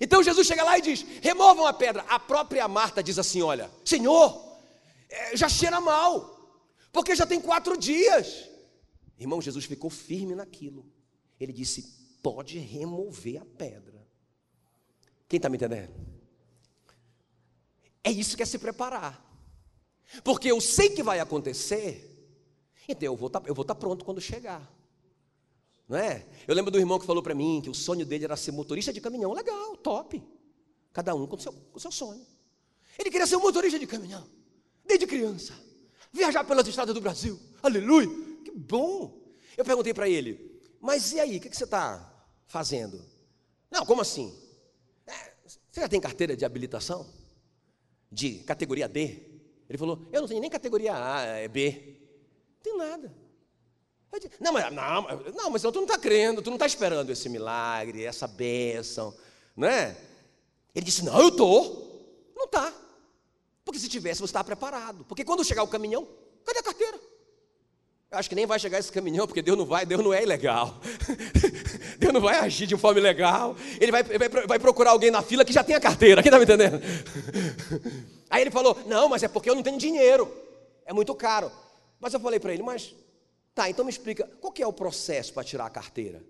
S1: Então Jesus chega lá e diz: Removam a pedra. A própria Marta diz assim: Olha, Senhor, é, já cheira mal, porque já tem quatro dias. Irmão, Jesus ficou firme naquilo. Ele disse: pode remover a pedra. Quem está me entendendo? É isso que é se preparar. Porque eu sei que vai acontecer, então eu vou tá, estar tá pronto quando chegar. Não é? Eu lembro do irmão que falou para mim que o sonho dele era ser motorista de caminhão. Legal, top. Cada um com o seu, com o seu sonho. Ele queria ser um motorista de caminhão, desde criança. Viajar pelas estradas do Brasil. Aleluia bom. Eu perguntei para ele, mas e aí, o que, que você está fazendo? Não, como assim? É, você já tem carteira de habilitação? De categoria D? Ele falou, eu não tenho nem categoria A, é B. Não tem nada. Disse, não, mas, não, não, mas tu não está crendo, tu não está esperando esse milagre, essa bênção, não é? Ele disse, não, eu estou. Não está. Porque se tivesse, você estava preparado. Porque quando chegar o caminhão, cadê a carteira? Eu acho que nem vai chegar esse caminhão, porque Deus não vai, Deus não é ilegal. Deus não vai agir de forma ilegal. Ele vai, vai, vai procurar alguém na fila que já tem a carteira. Quem está me entendendo? Aí ele falou: Não, mas é porque eu não tenho dinheiro. É muito caro. Mas eu falei para ele: Mas tá, então me explica, qual que é o processo para tirar a carteira?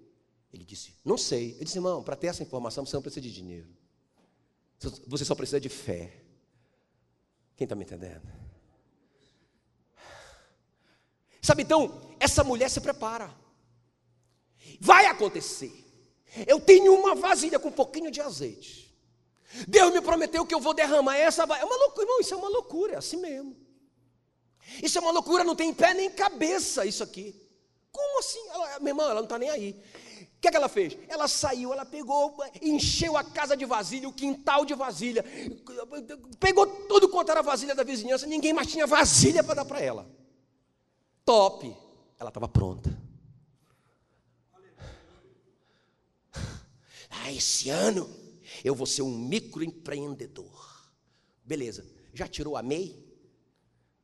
S1: Ele disse: Não sei. Eu disse: Irmão, para ter essa informação você não precisa de dinheiro. Você só precisa de fé. Quem está me entendendo? Sabe então, essa mulher se prepara. Vai acontecer. Eu tenho uma vasilha com um pouquinho de azeite. Deus me prometeu que eu vou derramar essa. É uma loucura, irmão, isso é uma loucura, é assim mesmo. Isso é uma loucura, não tem pé nem cabeça isso aqui. Como assim? Ela, minha irmã, ela não está nem aí. O que, é que ela fez? Ela saiu, ela pegou, encheu a casa de vasilha, o quintal de vasilha, pegou tudo quanto era vasilha da vizinhança, ninguém mais tinha vasilha para dar para ela top. Ela estava pronta. Ah, esse ano eu vou ser um microempreendedor. Beleza. Já tirou a MEI?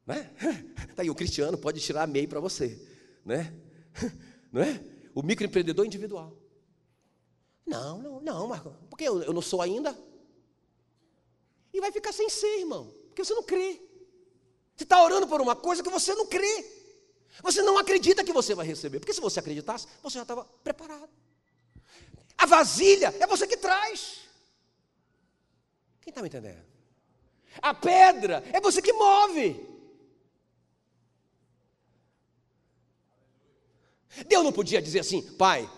S1: Né? Tá aí, o Cristiano pode tirar a MEI para você, né? Não é? O microempreendedor individual. Não, não, não, Marco, porque eu, eu não sou ainda. E vai ficar sem ser, irmão, porque você não crê. Você está orando por uma coisa que você não crê. Você não acredita que você vai receber, porque se você acreditasse, você já estava preparado. A vasilha é você que traz. Quem está me entendendo? A pedra é você que move. Deus não podia dizer assim, pai,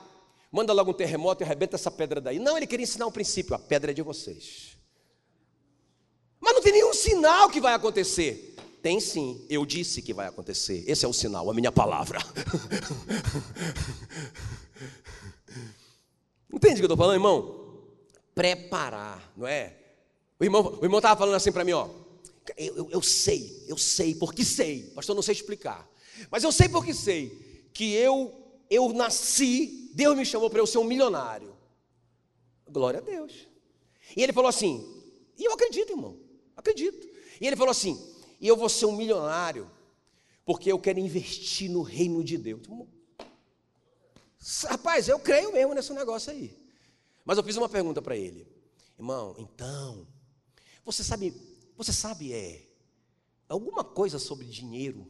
S1: manda logo um terremoto e arrebenta essa pedra daí. Não, ele queria ensinar um princípio: a pedra é de vocês. Mas não tem nenhum sinal que vai acontecer. Tem sim, eu disse que vai acontecer. Esse é o sinal, a minha palavra. Entende o que eu estou falando, irmão? Preparar, não é? O irmão o estava falando assim para mim, ó. Eu, eu, eu, sei, eu sei, porque sei. Pastor, não sei explicar. Mas eu sei porque sei que eu eu nasci, Deus me chamou para eu ser um milionário. Glória a Deus. E ele falou assim, e eu acredito, irmão, acredito. E ele falou assim, e eu vou ser um milionário, porque eu quero investir no reino de Deus. Rapaz, eu creio mesmo nesse negócio aí. Mas eu fiz uma pergunta para ele, irmão, então, você sabe, você sabe é alguma coisa sobre dinheiro?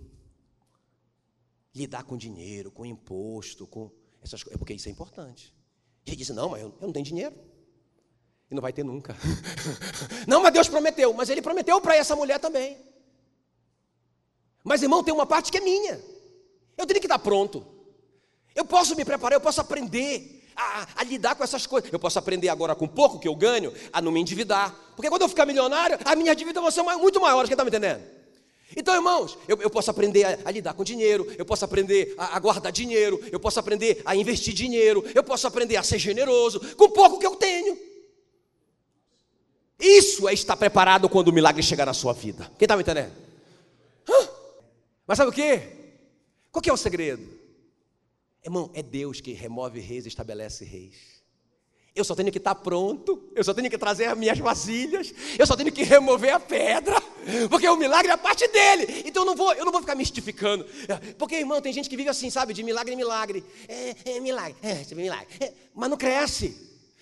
S1: lidar com dinheiro, com imposto, com essas coisas, é porque isso é importante. Ele disse: Não, mas eu, eu não tenho dinheiro. E não vai ter nunca. não, mas Deus prometeu. Mas Ele prometeu para essa mulher também. Mas, irmão, tem uma parte que é minha. Eu tenho que estar pronto. Eu posso me preparar, eu posso aprender a, a, lidar com essas coisas. Eu posso aprender agora com pouco que eu ganho a não me endividar. Porque quando eu ficar milionário, a minha dívida vai ser muito maior. Quem está me entendendo? Então, irmãos, eu, eu posso aprender a, a, lidar com dinheiro, eu posso aprender a, a, guardar dinheiro, eu posso aprender a investir dinheiro, eu posso aprender a ser generoso com pouco que eu tenho. Isso é estar preparado quando o milagre chegar na sua vida. Quem está me entendendo? Hã? Mas sabe o que? Qual que é o segredo? Irmão, é Deus que remove reis e estabelece reis. Eu só tenho que estar pronto, eu só tenho que trazer as minhas vasilhas, eu só tenho que remover a pedra, porque o milagre é a parte dele. Então eu não vou, eu não vou ficar mistificando. Porque, irmão, tem gente que vive assim, sabe, de milagre em milagre. É, é milagre, é, milagre. É, mas não cresce,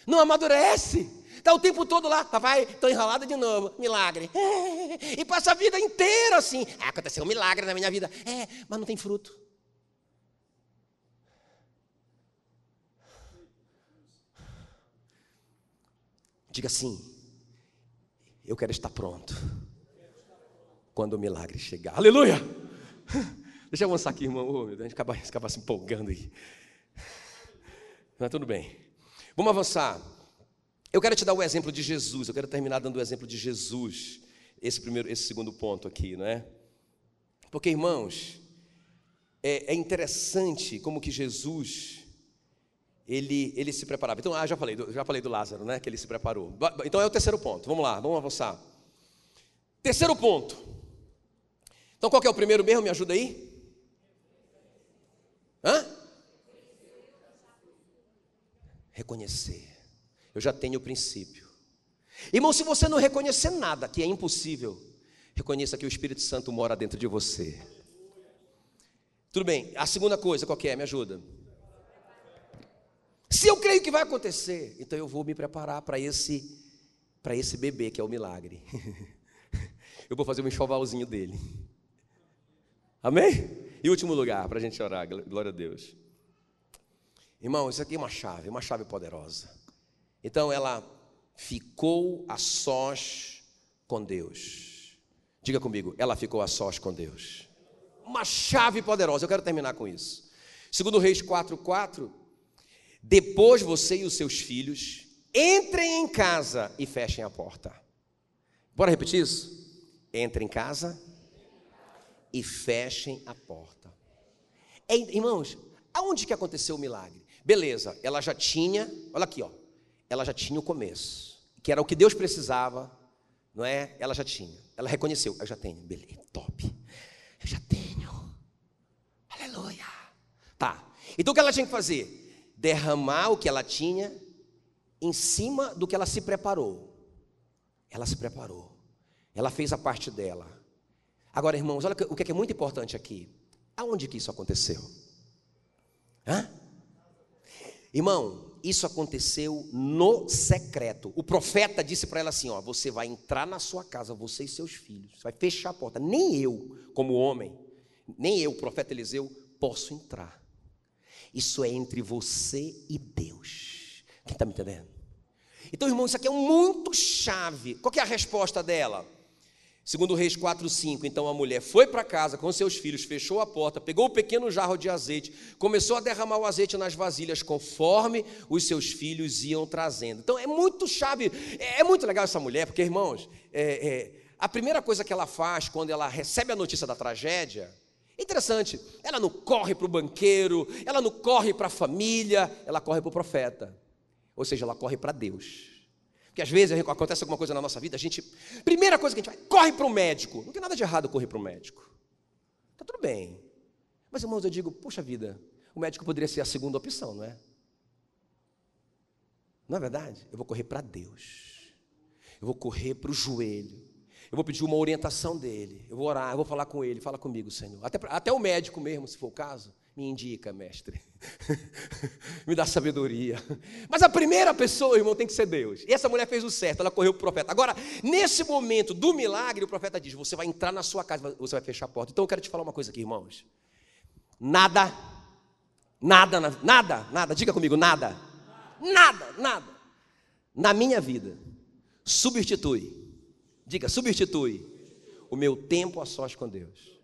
S1: não amadurece. Está o tempo todo lá, papai, estou enrolado de novo, milagre. E passa a vida inteira assim. Ah, aconteceu um milagre na minha vida. É, mas não tem fruto. Diga assim: Eu quero estar pronto quando o milagre chegar. Aleluia! Deixa eu avançar aqui, irmão. Oh, Deus, a gente acaba, acaba se empolgando aí. Mas tudo bem. Vamos avançar. Eu quero te dar o exemplo de Jesus. Eu quero terminar dando o exemplo de Jesus. Esse primeiro, esse segundo ponto aqui, não é? Porque, irmãos, é, é interessante como que Jesus ele, ele se preparava. Então, ah, já falei, já falei do Lázaro, né? Que ele se preparou. Então é o terceiro ponto. Vamos lá, vamos avançar. Terceiro ponto. Então, qual que é o primeiro mesmo? Me ajuda aí. Hã? Reconhecer. Eu já tenho o princípio. Irmão, se você não reconhecer nada, que é impossível, reconheça que o Espírito Santo mora dentro de você. Tudo bem. A segunda coisa, qual é? Me ajuda. Se eu creio que vai acontecer, então eu vou me preparar para esse para esse bebê que é o milagre. eu vou fazer um enxovalzinho dele. Amém? E último lugar para a gente orar, glória a Deus. Irmão, isso aqui é uma chave, uma chave poderosa. Então ela ficou a sós com Deus. Diga comigo, ela ficou a sós com Deus. Uma chave poderosa. Eu quero terminar com isso. Segundo Reis 4:4, depois você e os seus filhos entrem em casa e fechem a porta. Bora repetir isso? Entrem em casa e fechem a porta. Irmãos, aonde que aconteceu o milagre? Beleza, ela já tinha, olha aqui, ó, ela já tinha o começo, que era o que Deus precisava, não é? Ela já tinha, ela reconheceu, eu já tenho, beleza, top, eu já tenho, aleluia, tá. Então o que ela tinha que fazer? derramar o que ela tinha em cima do que ela se preparou. Ela se preparou. Ela fez a parte dela. Agora, irmãos, olha o que é muito importante aqui. Aonde que isso aconteceu? Hã? Irmão, isso aconteceu no secreto. O profeta disse para ela assim: ó, você vai entrar na sua casa, você e seus filhos, vai fechar a porta. Nem eu, como homem, nem eu, profeta Eliseu, posso entrar. Isso é entre você e Deus. Quem está me entendendo? Então, irmão, isso aqui é muito chave. Qual é a resposta dela? Segundo Reis 4, 5, então a mulher foi para casa com seus filhos, fechou a porta, pegou o pequeno jarro de azeite, começou a derramar o azeite nas vasilhas conforme os seus filhos iam trazendo. Então é muito chave, é, é muito legal essa mulher, porque irmãos, é, é, a primeira coisa que ela faz quando ela recebe a notícia da tragédia, interessante, ela não corre para o banqueiro, ela não corre para a família, ela corre para o profeta, ou seja, ela corre para Deus. Porque às vezes acontece alguma coisa na nossa vida, a gente. Primeira coisa que a gente vai, corre para o médico. Não tem nada de errado correr para o médico. Está tudo bem. Mas, irmãos, eu digo, poxa vida, o médico poderia ser a segunda opção, não é? Não é verdade? Eu vou correr para Deus. Eu vou correr para o joelho. Eu vou pedir uma orientação dele. Eu vou orar, eu vou falar com ele. Fala comigo, Senhor. Até, até o médico mesmo, se for o caso. Me indica, mestre. Me dá sabedoria. Mas a primeira pessoa, irmão, tem que ser Deus. E essa mulher fez o certo, ela correu para o profeta. Agora, nesse momento do milagre, o profeta diz: Você vai entrar na sua casa, você vai fechar a porta. Então eu quero te falar uma coisa aqui, irmãos. Nada, nada, nada, nada, diga comigo, nada, nada, nada, na minha vida, substitui, diga, substitui o meu tempo a sós com Deus.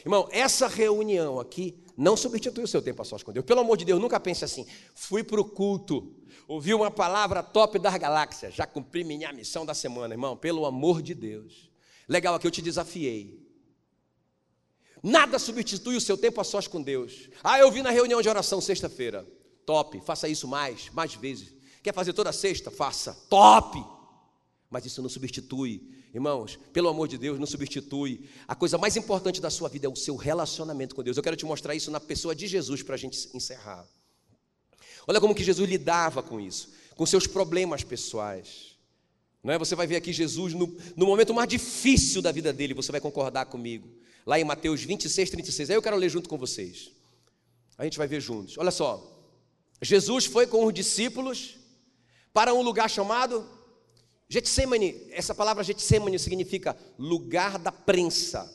S1: Irmão, essa reunião aqui não substitui o seu tempo a sós com Deus. Pelo amor de Deus, nunca pense assim. Fui para o culto, ouvi uma palavra top das galáxias, já cumpri minha missão da semana, irmão. Pelo amor de Deus. Legal, aqui eu te desafiei. Nada substitui o seu tempo a sós com Deus. Ah, eu vi na reunião de oração sexta-feira. Top, faça isso mais, mais vezes. Quer fazer toda sexta? Faça. Top! Mas isso não substitui Irmãos, pelo amor de Deus, não substitui. A coisa mais importante da sua vida é o seu relacionamento com Deus. Eu quero te mostrar isso na pessoa de Jesus para a gente encerrar. Olha como que Jesus lidava com isso, com seus problemas pessoais. Não é? Você vai ver aqui Jesus no, no momento mais difícil da vida dele, você vai concordar comigo. Lá em Mateus 26, 36. Aí eu quero ler junto com vocês. A gente vai ver juntos. Olha só. Jesus foi com os discípulos para um lugar chamado Getsemane, essa palavra Getsemane significa lugar da prensa.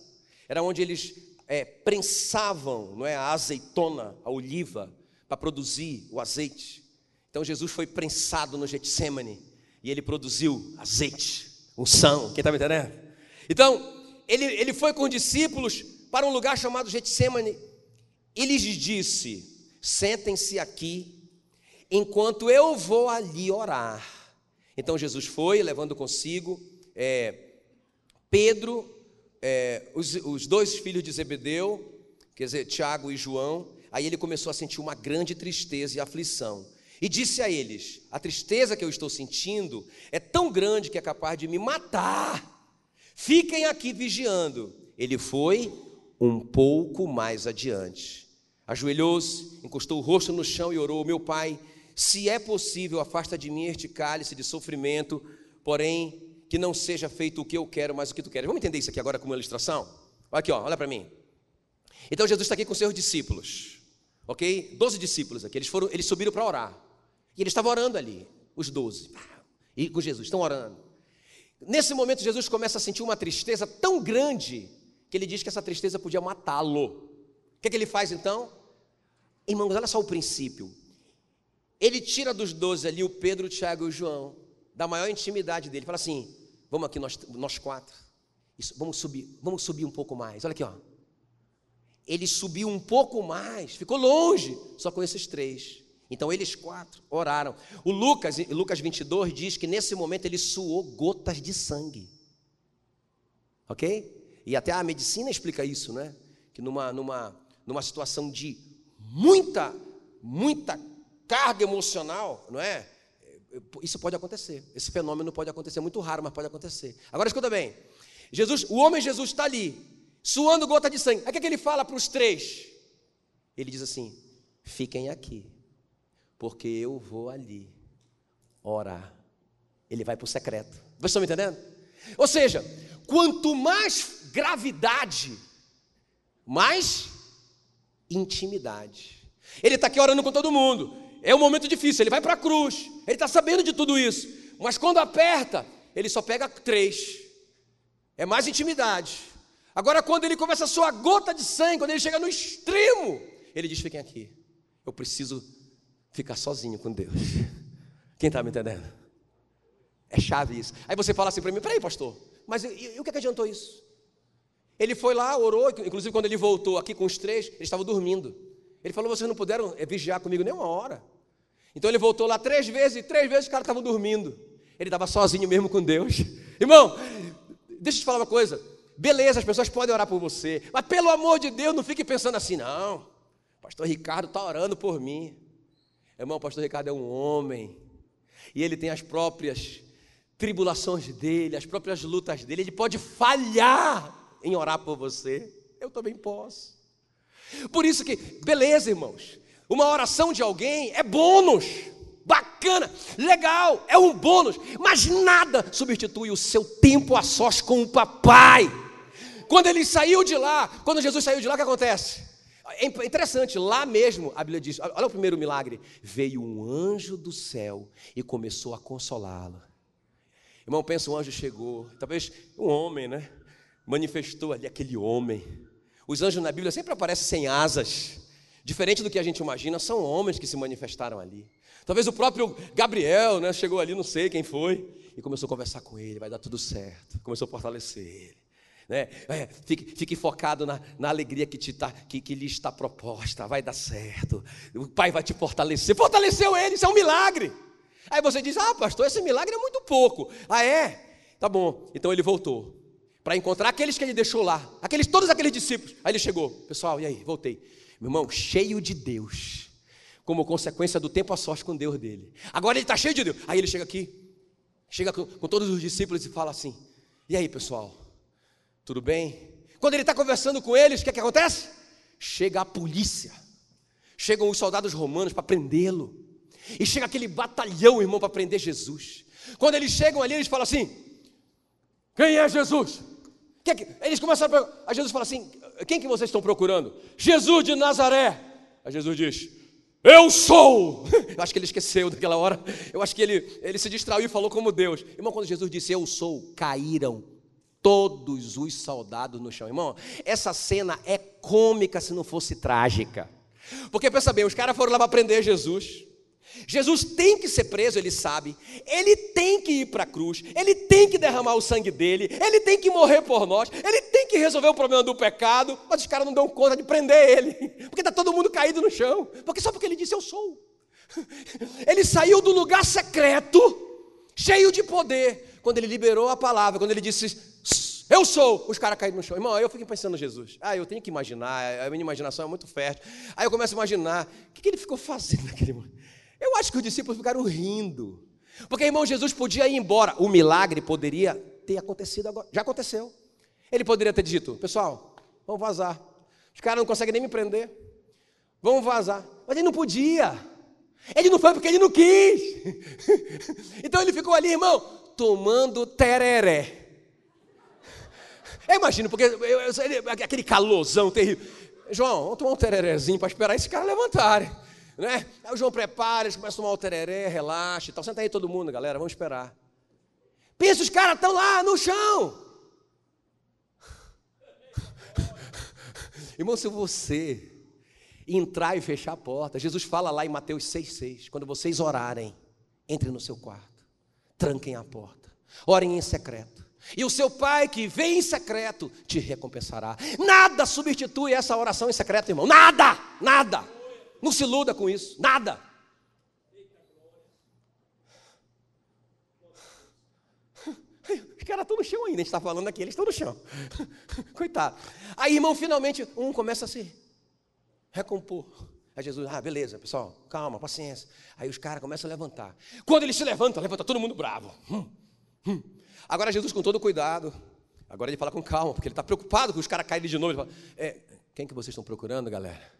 S1: Era onde eles é, prensavam não é, a azeitona, a oliva, para produzir o azeite. Então Jesus foi prensado no Getsemane e ele produziu azeite, unção. Quem está me entendendo? Então, ele, ele foi com os discípulos para um lugar chamado Getsemane e lhes disse: Sentem-se aqui, enquanto eu vou ali orar. Então Jesus foi, levando consigo é, Pedro, é, os, os dois filhos de Zebedeu, quer dizer, Tiago e João. Aí ele começou a sentir uma grande tristeza e aflição. E disse a eles: A tristeza que eu estou sentindo é tão grande que é capaz de me matar. Fiquem aqui vigiando. Ele foi um pouco mais adiante. Ajoelhou-se, encostou o rosto no chão e orou: Meu pai, se é possível, afasta de mim este cálice de sofrimento, porém que não seja feito o que eu quero, mas o que tu queres. Vamos entender isso aqui agora como ilustração? Olha aqui, ó, olha para mim. Então Jesus está aqui com seus discípulos, ok? Doze discípulos aqui. Eles foram, eles subiram para orar. E eles estavam orando ali, os doze. E com Jesus, estão orando. Nesse momento, Jesus começa a sentir uma tristeza tão grande que ele diz que essa tristeza podia matá-lo. O que, é que ele faz então? Irmãos, olha só o princípio. Ele tira dos doze ali o Pedro, o Tiago e o João, da maior intimidade dele. Fala assim: vamos aqui nós, nós quatro. Isso, vamos subir, vamos subir um pouco mais. Olha aqui, ó. Ele subiu um pouco mais, ficou longe, só com esses três. Então eles quatro oraram. O Lucas, Lucas 22 diz que nesse momento ele suou gotas de sangue. Ok? E até a medicina explica isso, né? Que numa, numa, numa situação de muita, muita carga emocional, não é? Isso pode acontecer. Esse fenômeno pode acontecer, muito raro, mas pode acontecer. Agora escuta bem. Jesus, o homem Jesus está ali, suando gota de sangue. Aí o que, é que ele fala para os três? Ele diz assim: fiquem aqui, porque eu vou ali orar. Ele vai para o secreto. Vocês estão me entendendo? Ou seja, quanto mais gravidade, mais intimidade. Ele está aqui orando com todo mundo. É um momento difícil, ele vai para a cruz, ele está sabendo de tudo isso, mas quando aperta, ele só pega três, é mais intimidade. Agora, quando ele começa a sua gota de sangue, quando ele chega no extremo, Ele diz: fiquem aqui. Eu preciso ficar sozinho com Deus. Quem está me entendendo? É chave isso. Aí você fala assim para mim: peraí, pastor, mas e, o que, é que adiantou isso? Ele foi lá, orou, inclusive quando ele voltou aqui com os três, ele estava dormindo. Ele falou: vocês não puderam eh, vigiar comigo nem uma hora. Então ele voltou lá três vezes, e três vezes os caras estavam dormindo. Ele estava sozinho mesmo com Deus. Irmão, deixa eu te falar uma coisa. Beleza, as pessoas podem orar por você, mas pelo amor de Deus, não fique pensando assim, não. Pastor Ricardo está orando por mim. Irmão, o pastor Ricardo é um homem, e ele tem as próprias tribulações dele, as próprias lutas dele, ele pode falhar em orar por você. Eu também posso. Por isso que, beleza, irmãos, uma oração de alguém é bônus, bacana, legal, é um bônus, mas nada substitui o seu tempo a sós com o papai. Quando ele saiu de lá, quando Jesus saiu de lá, o que acontece? É interessante, lá mesmo, a Bíblia diz: olha o primeiro milagre. Veio um anjo do céu e começou a consolá-lo. Irmão, pensa, um anjo chegou, talvez um homem, né? Manifestou ali aquele homem. Os anjos na Bíblia sempre aparecem sem asas. Diferente do que a gente imagina, são homens que se manifestaram ali. Talvez o próprio Gabriel, né? Chegou ali, não sei quem foi, e começou a conversar com ele, vai dar tudo certo. Começou a fortalecer ele. Né? É, fique, fique, focado na, na alegria que, te tá, que, que lhe está proposta, vai dar certo. O Pai vai te fortalecer. Fortaleceu ele, isso é um milagre. Aí você diz: Ah, pastor, esse milagre é muito pouco. Ah, é? Tá bom. Então ele voltou para encontrar aqueles que ele deixou lá, aqueles todos aqueles discípulos. Aí ele chegou, pessoal, e aí? Voltei. Meu irmão, cheio de Deus, como consequência do tempo a sorte com Deus dele. Agora ele está cheio de Deus. Aí ele chega aqui, chega com, com todos os discípulos e fala assim: E aí, pessoal? Tudo bem? Quando ele está conversando com eles, o que, é que acontece? Chega a polícia, chegam os soldados romanos para prendê-lo, e chega aquele batalhão, irmão, para prender Jesus. Quando eles chegam ali, eles falam assim: Quem é Jesus? Eles começam a perguntar. Jesus fala assim: Quem que vocês estão procurando? Jesus de Nazaré. Aí Jesus diz: Eu sou. Eu acho que ele esqueceu daquela hora. Eu acho que ele, ele se distraiu e falou como Deus. Irmão, quando Jesus disse: Eu sou, caíram todos os soldados no chão. Irmão, essa cena é cômica se não fosse trágica. Porque pensa bem, os caras foram lá para prender Jesus. Jesus tem que ser preso, ele sabe. Ele tem que ir para a cruz. Ele tem que derramar o sangue dele. Ele tem que morrer por nós. Ele tem que resolver o problema do pecado. Mas os caras não dão conta de prender ele. Porque está todo mundo caído no chão. Porque só porque ele disse eu sou. Ele saiu do lugar secreto, cheio de poder, quando ele liberou a palavra, quando ele disse eu sou, os caras caíram no chão. Irmão, eu fico pensando em Jesus. Ah, eu tenho que imaginar, a minha imaginação é muito fértil. Aí eu começo a imaginar, o que, que ele ficou fazendo naquele momento? Eu acho que os discípulos ficaram rindo. Porque, irmão, Jesus podia ir embora. O milagre poderia ter acontecido agora. Já aconteceu. Ele poderia ter dito, pessoal, vamos vazar. Os caras não conseguem nem me prender. Vamos vazar. Mas ele não podia. Ele não foi porque ele não quis. então ele ficou ali, irmão, tomando tereré. Eu imagino, porque eu, eu, aquele calorzão terrível. João, vamos tomar um tererézinho para esperar esse cara levantarem. Né? Aí o João prepara, eles começam a tomar o tereré, relaxa e tal. Senta aí todo mundo, galera, vamos esperar. Pensa, os caras estão lá no chão. Irmão, se você entrar e fechar a porta, Jesus fala lá em Mateus 6,6: quando vocês orarem, entrem no seu quarto, tranquem a porta, orem em secreto. E o seu pai que vem em secreto te recompensará. Nada substitui essa oração em secreto, irmão. Nada, nada. Não se iluda com isso, nada. Os caras estão no chão ainda, a gente está falando aqui, eles estão no chão. Coitado. Aí, irmão, finalmente um começa a se recompor. Aí Jesus, ah, beleza, pessoal, calma, paciência. Aí os caras começam a levantar. Quando ele se levanta, levanta todo mundo bravo. Hum, hum. Agora Jesus, com todo cuidado, agora ele fala com calma, porque ele está preocupado com os caras caírem de novo. Ele fala, é, quem que vocês estão procurando, galera?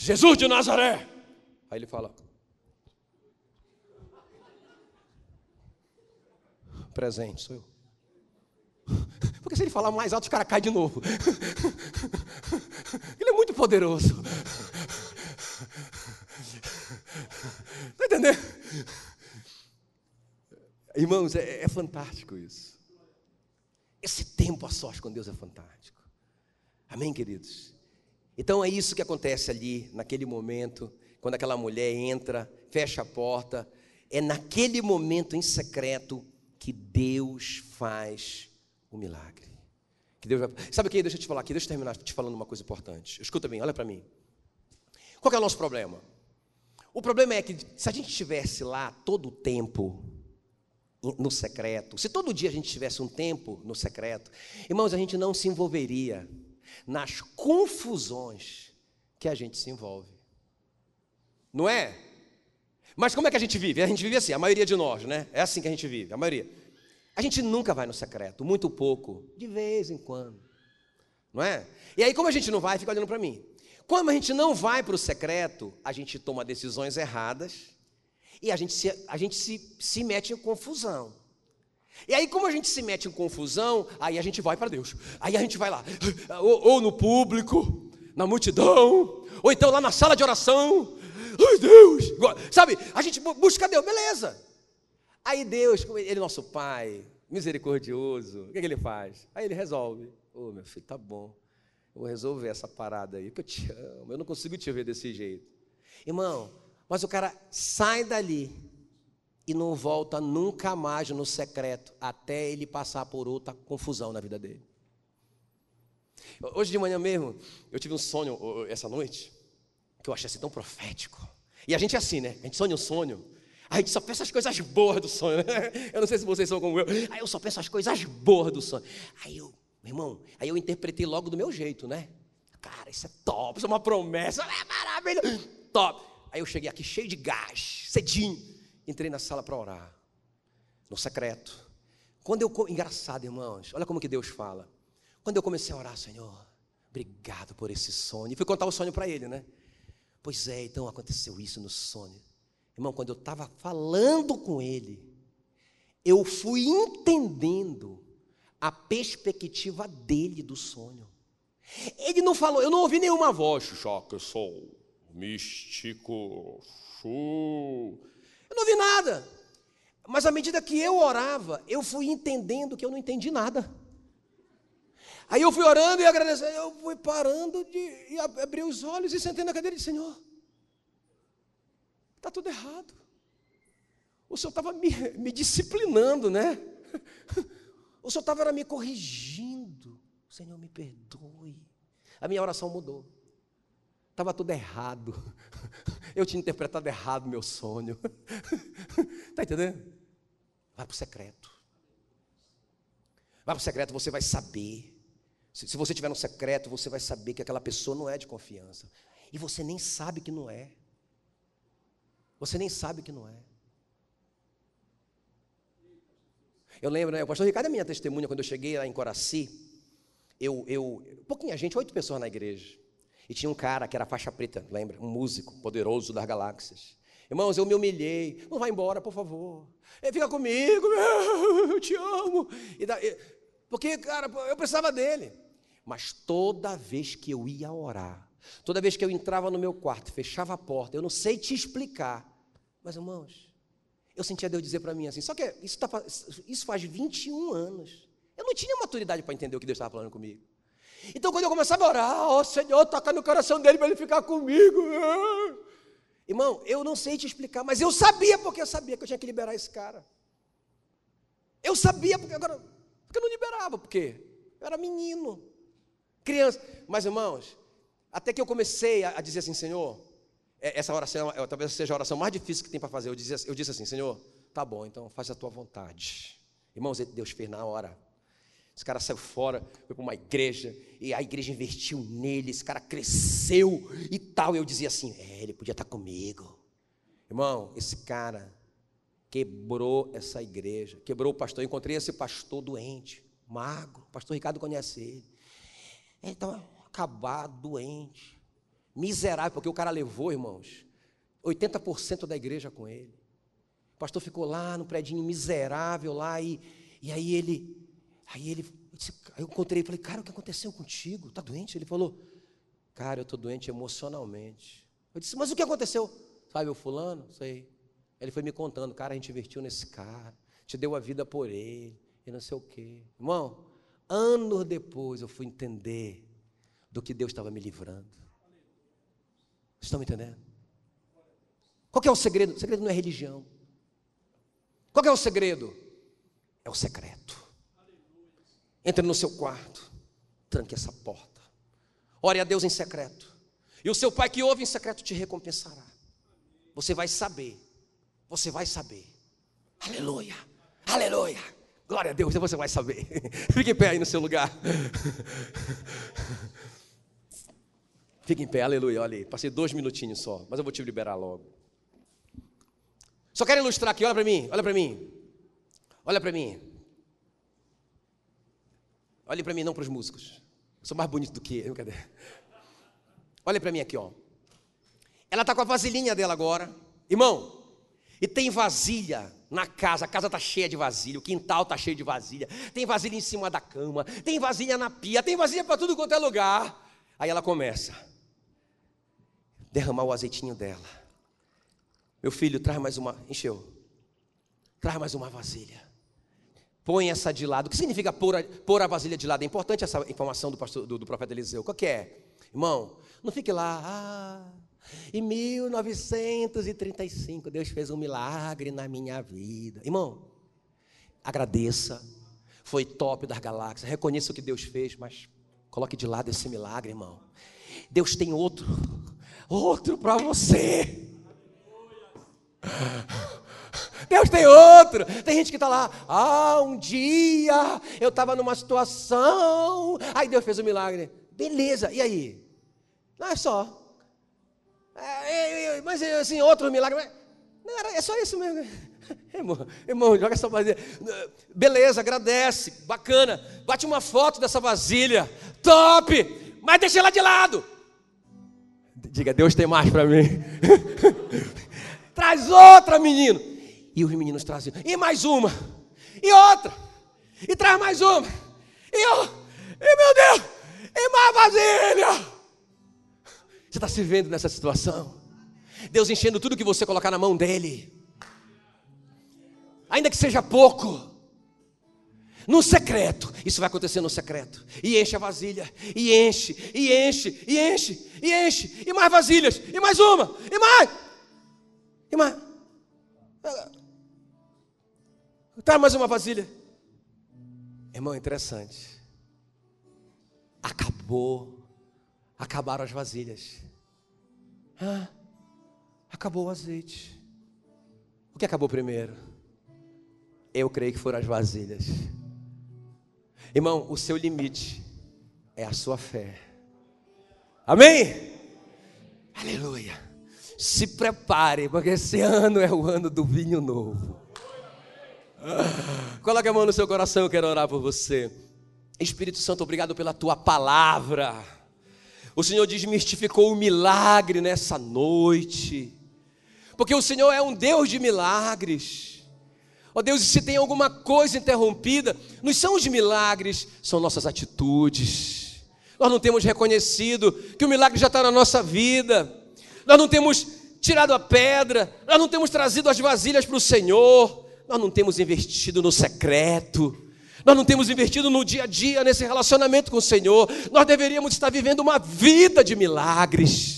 S1: Jesus de Nazaré. Aí ele fala, presente, sou eu. Porque se ele falar mais alto, os caras caem de novo. Ele é muito poderoso. Está entendendo? Irmãos, é, é fantástico isso. Esse tempo a sorte com Deus é fantástico. Amém, queridos? Então é isso que acontece ali, naquele momento, quando aquela mulher entra, fecha a porta. É naquele momento em secreto que Deus faz o milagre. Que Deus vai... Sabe o que? Deixa eu te falar aqui, deixa eu terminar te falando uma coisa importante. Escuta bem, olha para mim. Qual é o nosso problema? O problema é que se a gente estivesse lá todo o tempo, no secreto, se todo dia a gente tivesse um tempo no secreto, irmãos, a gente não se envolveria nas confusões que a gente se envolve. Não é? Mas como é que a gente vive? A gente vive assim, a maioria de nós, né? É assim que a gente vive, a maioria. A gente nunca vai no secreto, muito pouco, de vez em quando. Não é? E aí, como a gente não vai, fica olhando para mim. Quando a gente não vai para o secreto, a gente toma decisões erradas e a gente, se, a gente se, se mete em confusão. E aí, como a gente se mete em confusão, aí a gente vai para Deus. Aí a gente vai lá, ou, ou, no público, na multidão, ou então lá na sala de oração. Ai, Deus! Sabe, a gente busca Deus, beleza. Aí Deus, Ele é nosso Pai, misericordioso, o que, é que Ele faz? Aí Ele resolve. Ô, oh, meu filho, tá bom. Eu vou resolver essa parada aí, porque eu te amo. Eu não consigo te ver desse jeito. Irmão, mas o cara sai dali e não volta nunca mais no secreto, até ele passar por outra confusão na vida dele. Hoje de manhã mesmo, eu tive um sonho essa noite, que eu achei assim tão profético. E a gente é assim, né? A gente sonha um sonho, a gente só pensa as coisas boas do sonho, né? Eu não sei se vocês são como eu. Aí eu só penso as coisas boas do sonho. Aí eu, meu irmão, aí eu interpretei logo do meu jeito, né? Cara, isso é top, isso é uma promessa, é maravilhoso, top. Aí eu cheguei aqui cheio de gás, cedinho, entrei na sala para orar, no secreto. Quando eu, engraçado, irmãos, olha como que Deus fala. Quando eu comecei a orar, Senhor, obrigado por esse sonho. E fui contar o sonho para ele, né? Pois é, então aconteceu isso no sonho. Irmão, quando eu estava falando com ele, eu fui entendendo a perspectiva dele do sonho. Ele não falou, eu não ouvi nenhuma voz, já que eu sou místico. Eu não vi nada. Mas à medida que eu orava, eu fui entendendo que eu não entendi nada. Aí eu fui orando e agradecendo, eu fui parando de e abri os olhos e sentei na cadeira e disse, Senhor, está tudo errado. O Senhor estava me, me, disciplinando, né? O Senhor estava me corrigindo. Senhor, me perdoe. A minha oração mudou. Estava tudo errado. Eu tinha interpretado errado meu sonho. Está entendendo? Vai para o secreto. Vai para o secreto, você vai saber. Se, se você estiver no secreto, você vai saber que aquela pessoa não é de confiança. E você nem sabe que não é. Você nem sabe que não é. Eu lembro, né? O pastor Ricardo é minha testemunha quando eu cheguei lá em Coraci. Eu, eu, pouquinha gente, oito pessoas na igreja. E tinha um cara que era faixa preta, lembra? Um músico poderoso das galáxias. Irmãos, eu me humilhei. Não vai embora, por favor. Fica comigo, eu te amo. porque, cara, eu precisava dele. Mas toda vez que eu ia orar, toda vez que eu entrava no meu quarto, fechava a porta, eu não sei te explicar. Mas, irmãos, eu sentia Deus dizer para mim assim, só que isso, tá, isso faz 21 anos. Eu não tinha maturidade para entender o que Deus estava falando comigo. Então, quando eu começava a orar, ó oh, Senhor, toca no coração dele para ele ficar comigo. Irmão, eu não sei te explicar, mas eu sabia porque eu sabia que eu tinha que liberar esse cara. Eu sabia porque agora, porque eu não liberava, porque eu era menino, criança. Mas, irmãos, até que eu comecei a, a dizer assim, Senhor, é, essa oração é, talvez seja a oração mais difícil que tem para fazer. Eu, dizia, eu disse assim, Senhor, tá bom, então faz a tua vontade. Irmãos, Deus fez na hora. Esse cara saiu fora, foi para uma igreja, e a igreja investiu nele, esse cara cresceu e tal. E eu dizia assim: é, ele podia estar comigo. Irmão, esse cara quebrou essa igreja, quebrou o pastor. Eu encontrei esse pastor doente, magro, o pastor Ricardo conhece ele. Ele estava acabado, doente, miserável, porque o cara levou, irmãos, 80% da igreja com ele. O pastor ficou lá no predinho miserável lá, e, e aí ele Aí ele, aí eu encontrei e falei, cara, o que aconteceu contigo? Está doente? Ele falou, cara, eu estou doente emocionalmente. Eu disse, mas o que aconteceu? Sabe o fulano? Sei. Ele foi me contando, cara, a gente investiu nesse cara, te deu a vida por ele, e não sei o quê. Irmão, anos depois eu fui entender do que Deus estava me livrando. Vocês estão me entendendo? Qual é o segredo? O segredo não é religião. Qual é o segredo? É o secreto. Entre no seu quarto, tranque essa porta. Ore a Deus em secreto. E o seu pai que ouve em secreto te recompensará. Você vai saber. Você vai saber. Aleluia. Aleluia. Glória a Deus, você vai saber. Fique em pé aí no seu lugar. Fique em pé, aleluia. Olha aí, passei dois minutinhos só, mas eu vou te liberar logo. Só quero ilustrar aqui, olha para mim, olha para mim. Olha para mim. Olhe para mim, não para os músicos. Eu sou mais bonito do que eu, cadê? Olha para mim aqui, ó. Ela está com a vasilhinha dela agora. Irmão, e tem vasilha na casa, a casa está cheia de vasilha, o quintal está cheio de vasilha, tem vasilha em cima da cama, tem vasilha na pia, tem vasilha para tudo quanto é lugar. Aí ela começa derramar o azeitinho dela. Meu filho, traz mais uma, encheu. Traz mais uma vasilha. Põe essa de lado. O que significa pôr a, pôr a vasilha de lado? É importante essa informação do, pastor, do, do profeta Eliseu. Qual que é? Irmão, não fique lá, ah, em 1935, Deus fez um milagre na minha vida. Irmão, agradeça. Foi top das galáxias. Reconheça o que Deus fez, mas coloque de lado esse milagre, irmão. Deus tem outro, outro para você. Deus tem outro. Tem gente que está lá. Ah, um dia eu estava numa situação. Aí Deus fez um milagre. Beleza, e aí? Não é só. É, mas assim, outro milagre. Não, é só isso mesmo. Irmão, irmão, joga essa vasilha. Beleza, agradece, bacana. Bate uma foto dessa vasilha. Top! Mas deixa ela de lado. Diga, Deus tem mais para mim. Traz outra, menino. E os meninos traziam. E mais uma. E outra. E traz mais uma. E, oh, e meu Deus. E mais vasilha. Você está se vendo nessa situação? Deus enchendo tudo que você colocar na mão dele, ainda que seja pouco, no secreto, isso vai acontecer no secreto, e enche a vasilha, e enche, e enche, e enche, e enche, e mais vasilhas, e mais uma, e mais, e mais, traz mais uma vasilha, irmão, interessante, acabou acabaram as vasilhas. Ah, acabou o azeite. O que acabou primeiro? Eu creio que foram as vasilhas. Irmão, o seu limite é a sua fé. Amém? Aleluia. Se prepare, porque esse ano é o ano do vinho novo. Coloque a mão no seu coração, eu quero orar por você. Espírito Santo, obrigado pela tua palavra. O Senhor desmistificou o milagre nessa noite. Porque o Senhor é um Deus de milagres. Ó oh Deus, e se tem alguma coisa interrompida, não são os milagres, são nossas atitudes. Nós não temos reconhecido que o milagre já está na nossa vida. Nós não temos tirado a pedra, nós não temos trazido as vasilhas para o Senhor, nós não temos investido no secreto. Nós não temos invertido no dia a dia nesse relacionamento com o Senhor. Nós deveríamos estar vivendo uma vida de milagres.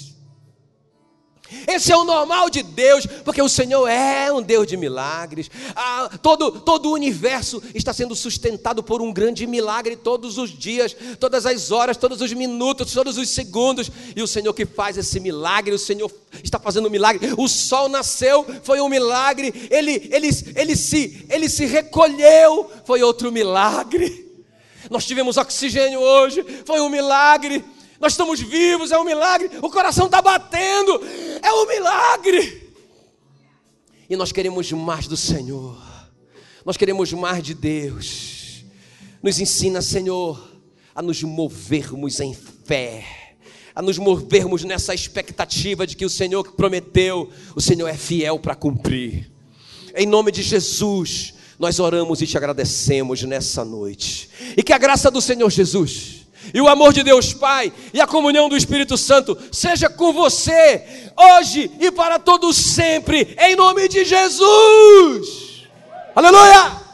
S1: Esse é o normal de Deus, porque o Senhor é um Deus de milagres. Ah, todo, todo o universo está sendo sustentado por um grande milagre todos os dias, todas as horas, todos os minutos, todos os segundos. E o Senhor que faz esse milagre, o Senhor está fazendo um milagre. O sol nasceu, foi um milagre. Ele, ele, ele, se, ele se recolheu, foi outro milagre. Nós tivemos oxigênio hoje, foi um milagre nós estamos vivos, é um milagre, o coração está batendo, é um milagre. E nós queremos mais do Senhor, nós queremos mais de Deus. Nos ensina, Senhor, a nos movermos em fé, a nos movermos nessa expectativa de que o Senhor que prometeu, o Senhor é fiel para cumprir. Em nome de Jesus, nós oramos e te agradecemos nessa noite. E que a graça do Senhor Jesus e o amor de Deus Pai e a comunhão do Espírito Santo seja com você, hoje e para todos sempre, em nome de Jesus. Aleluia!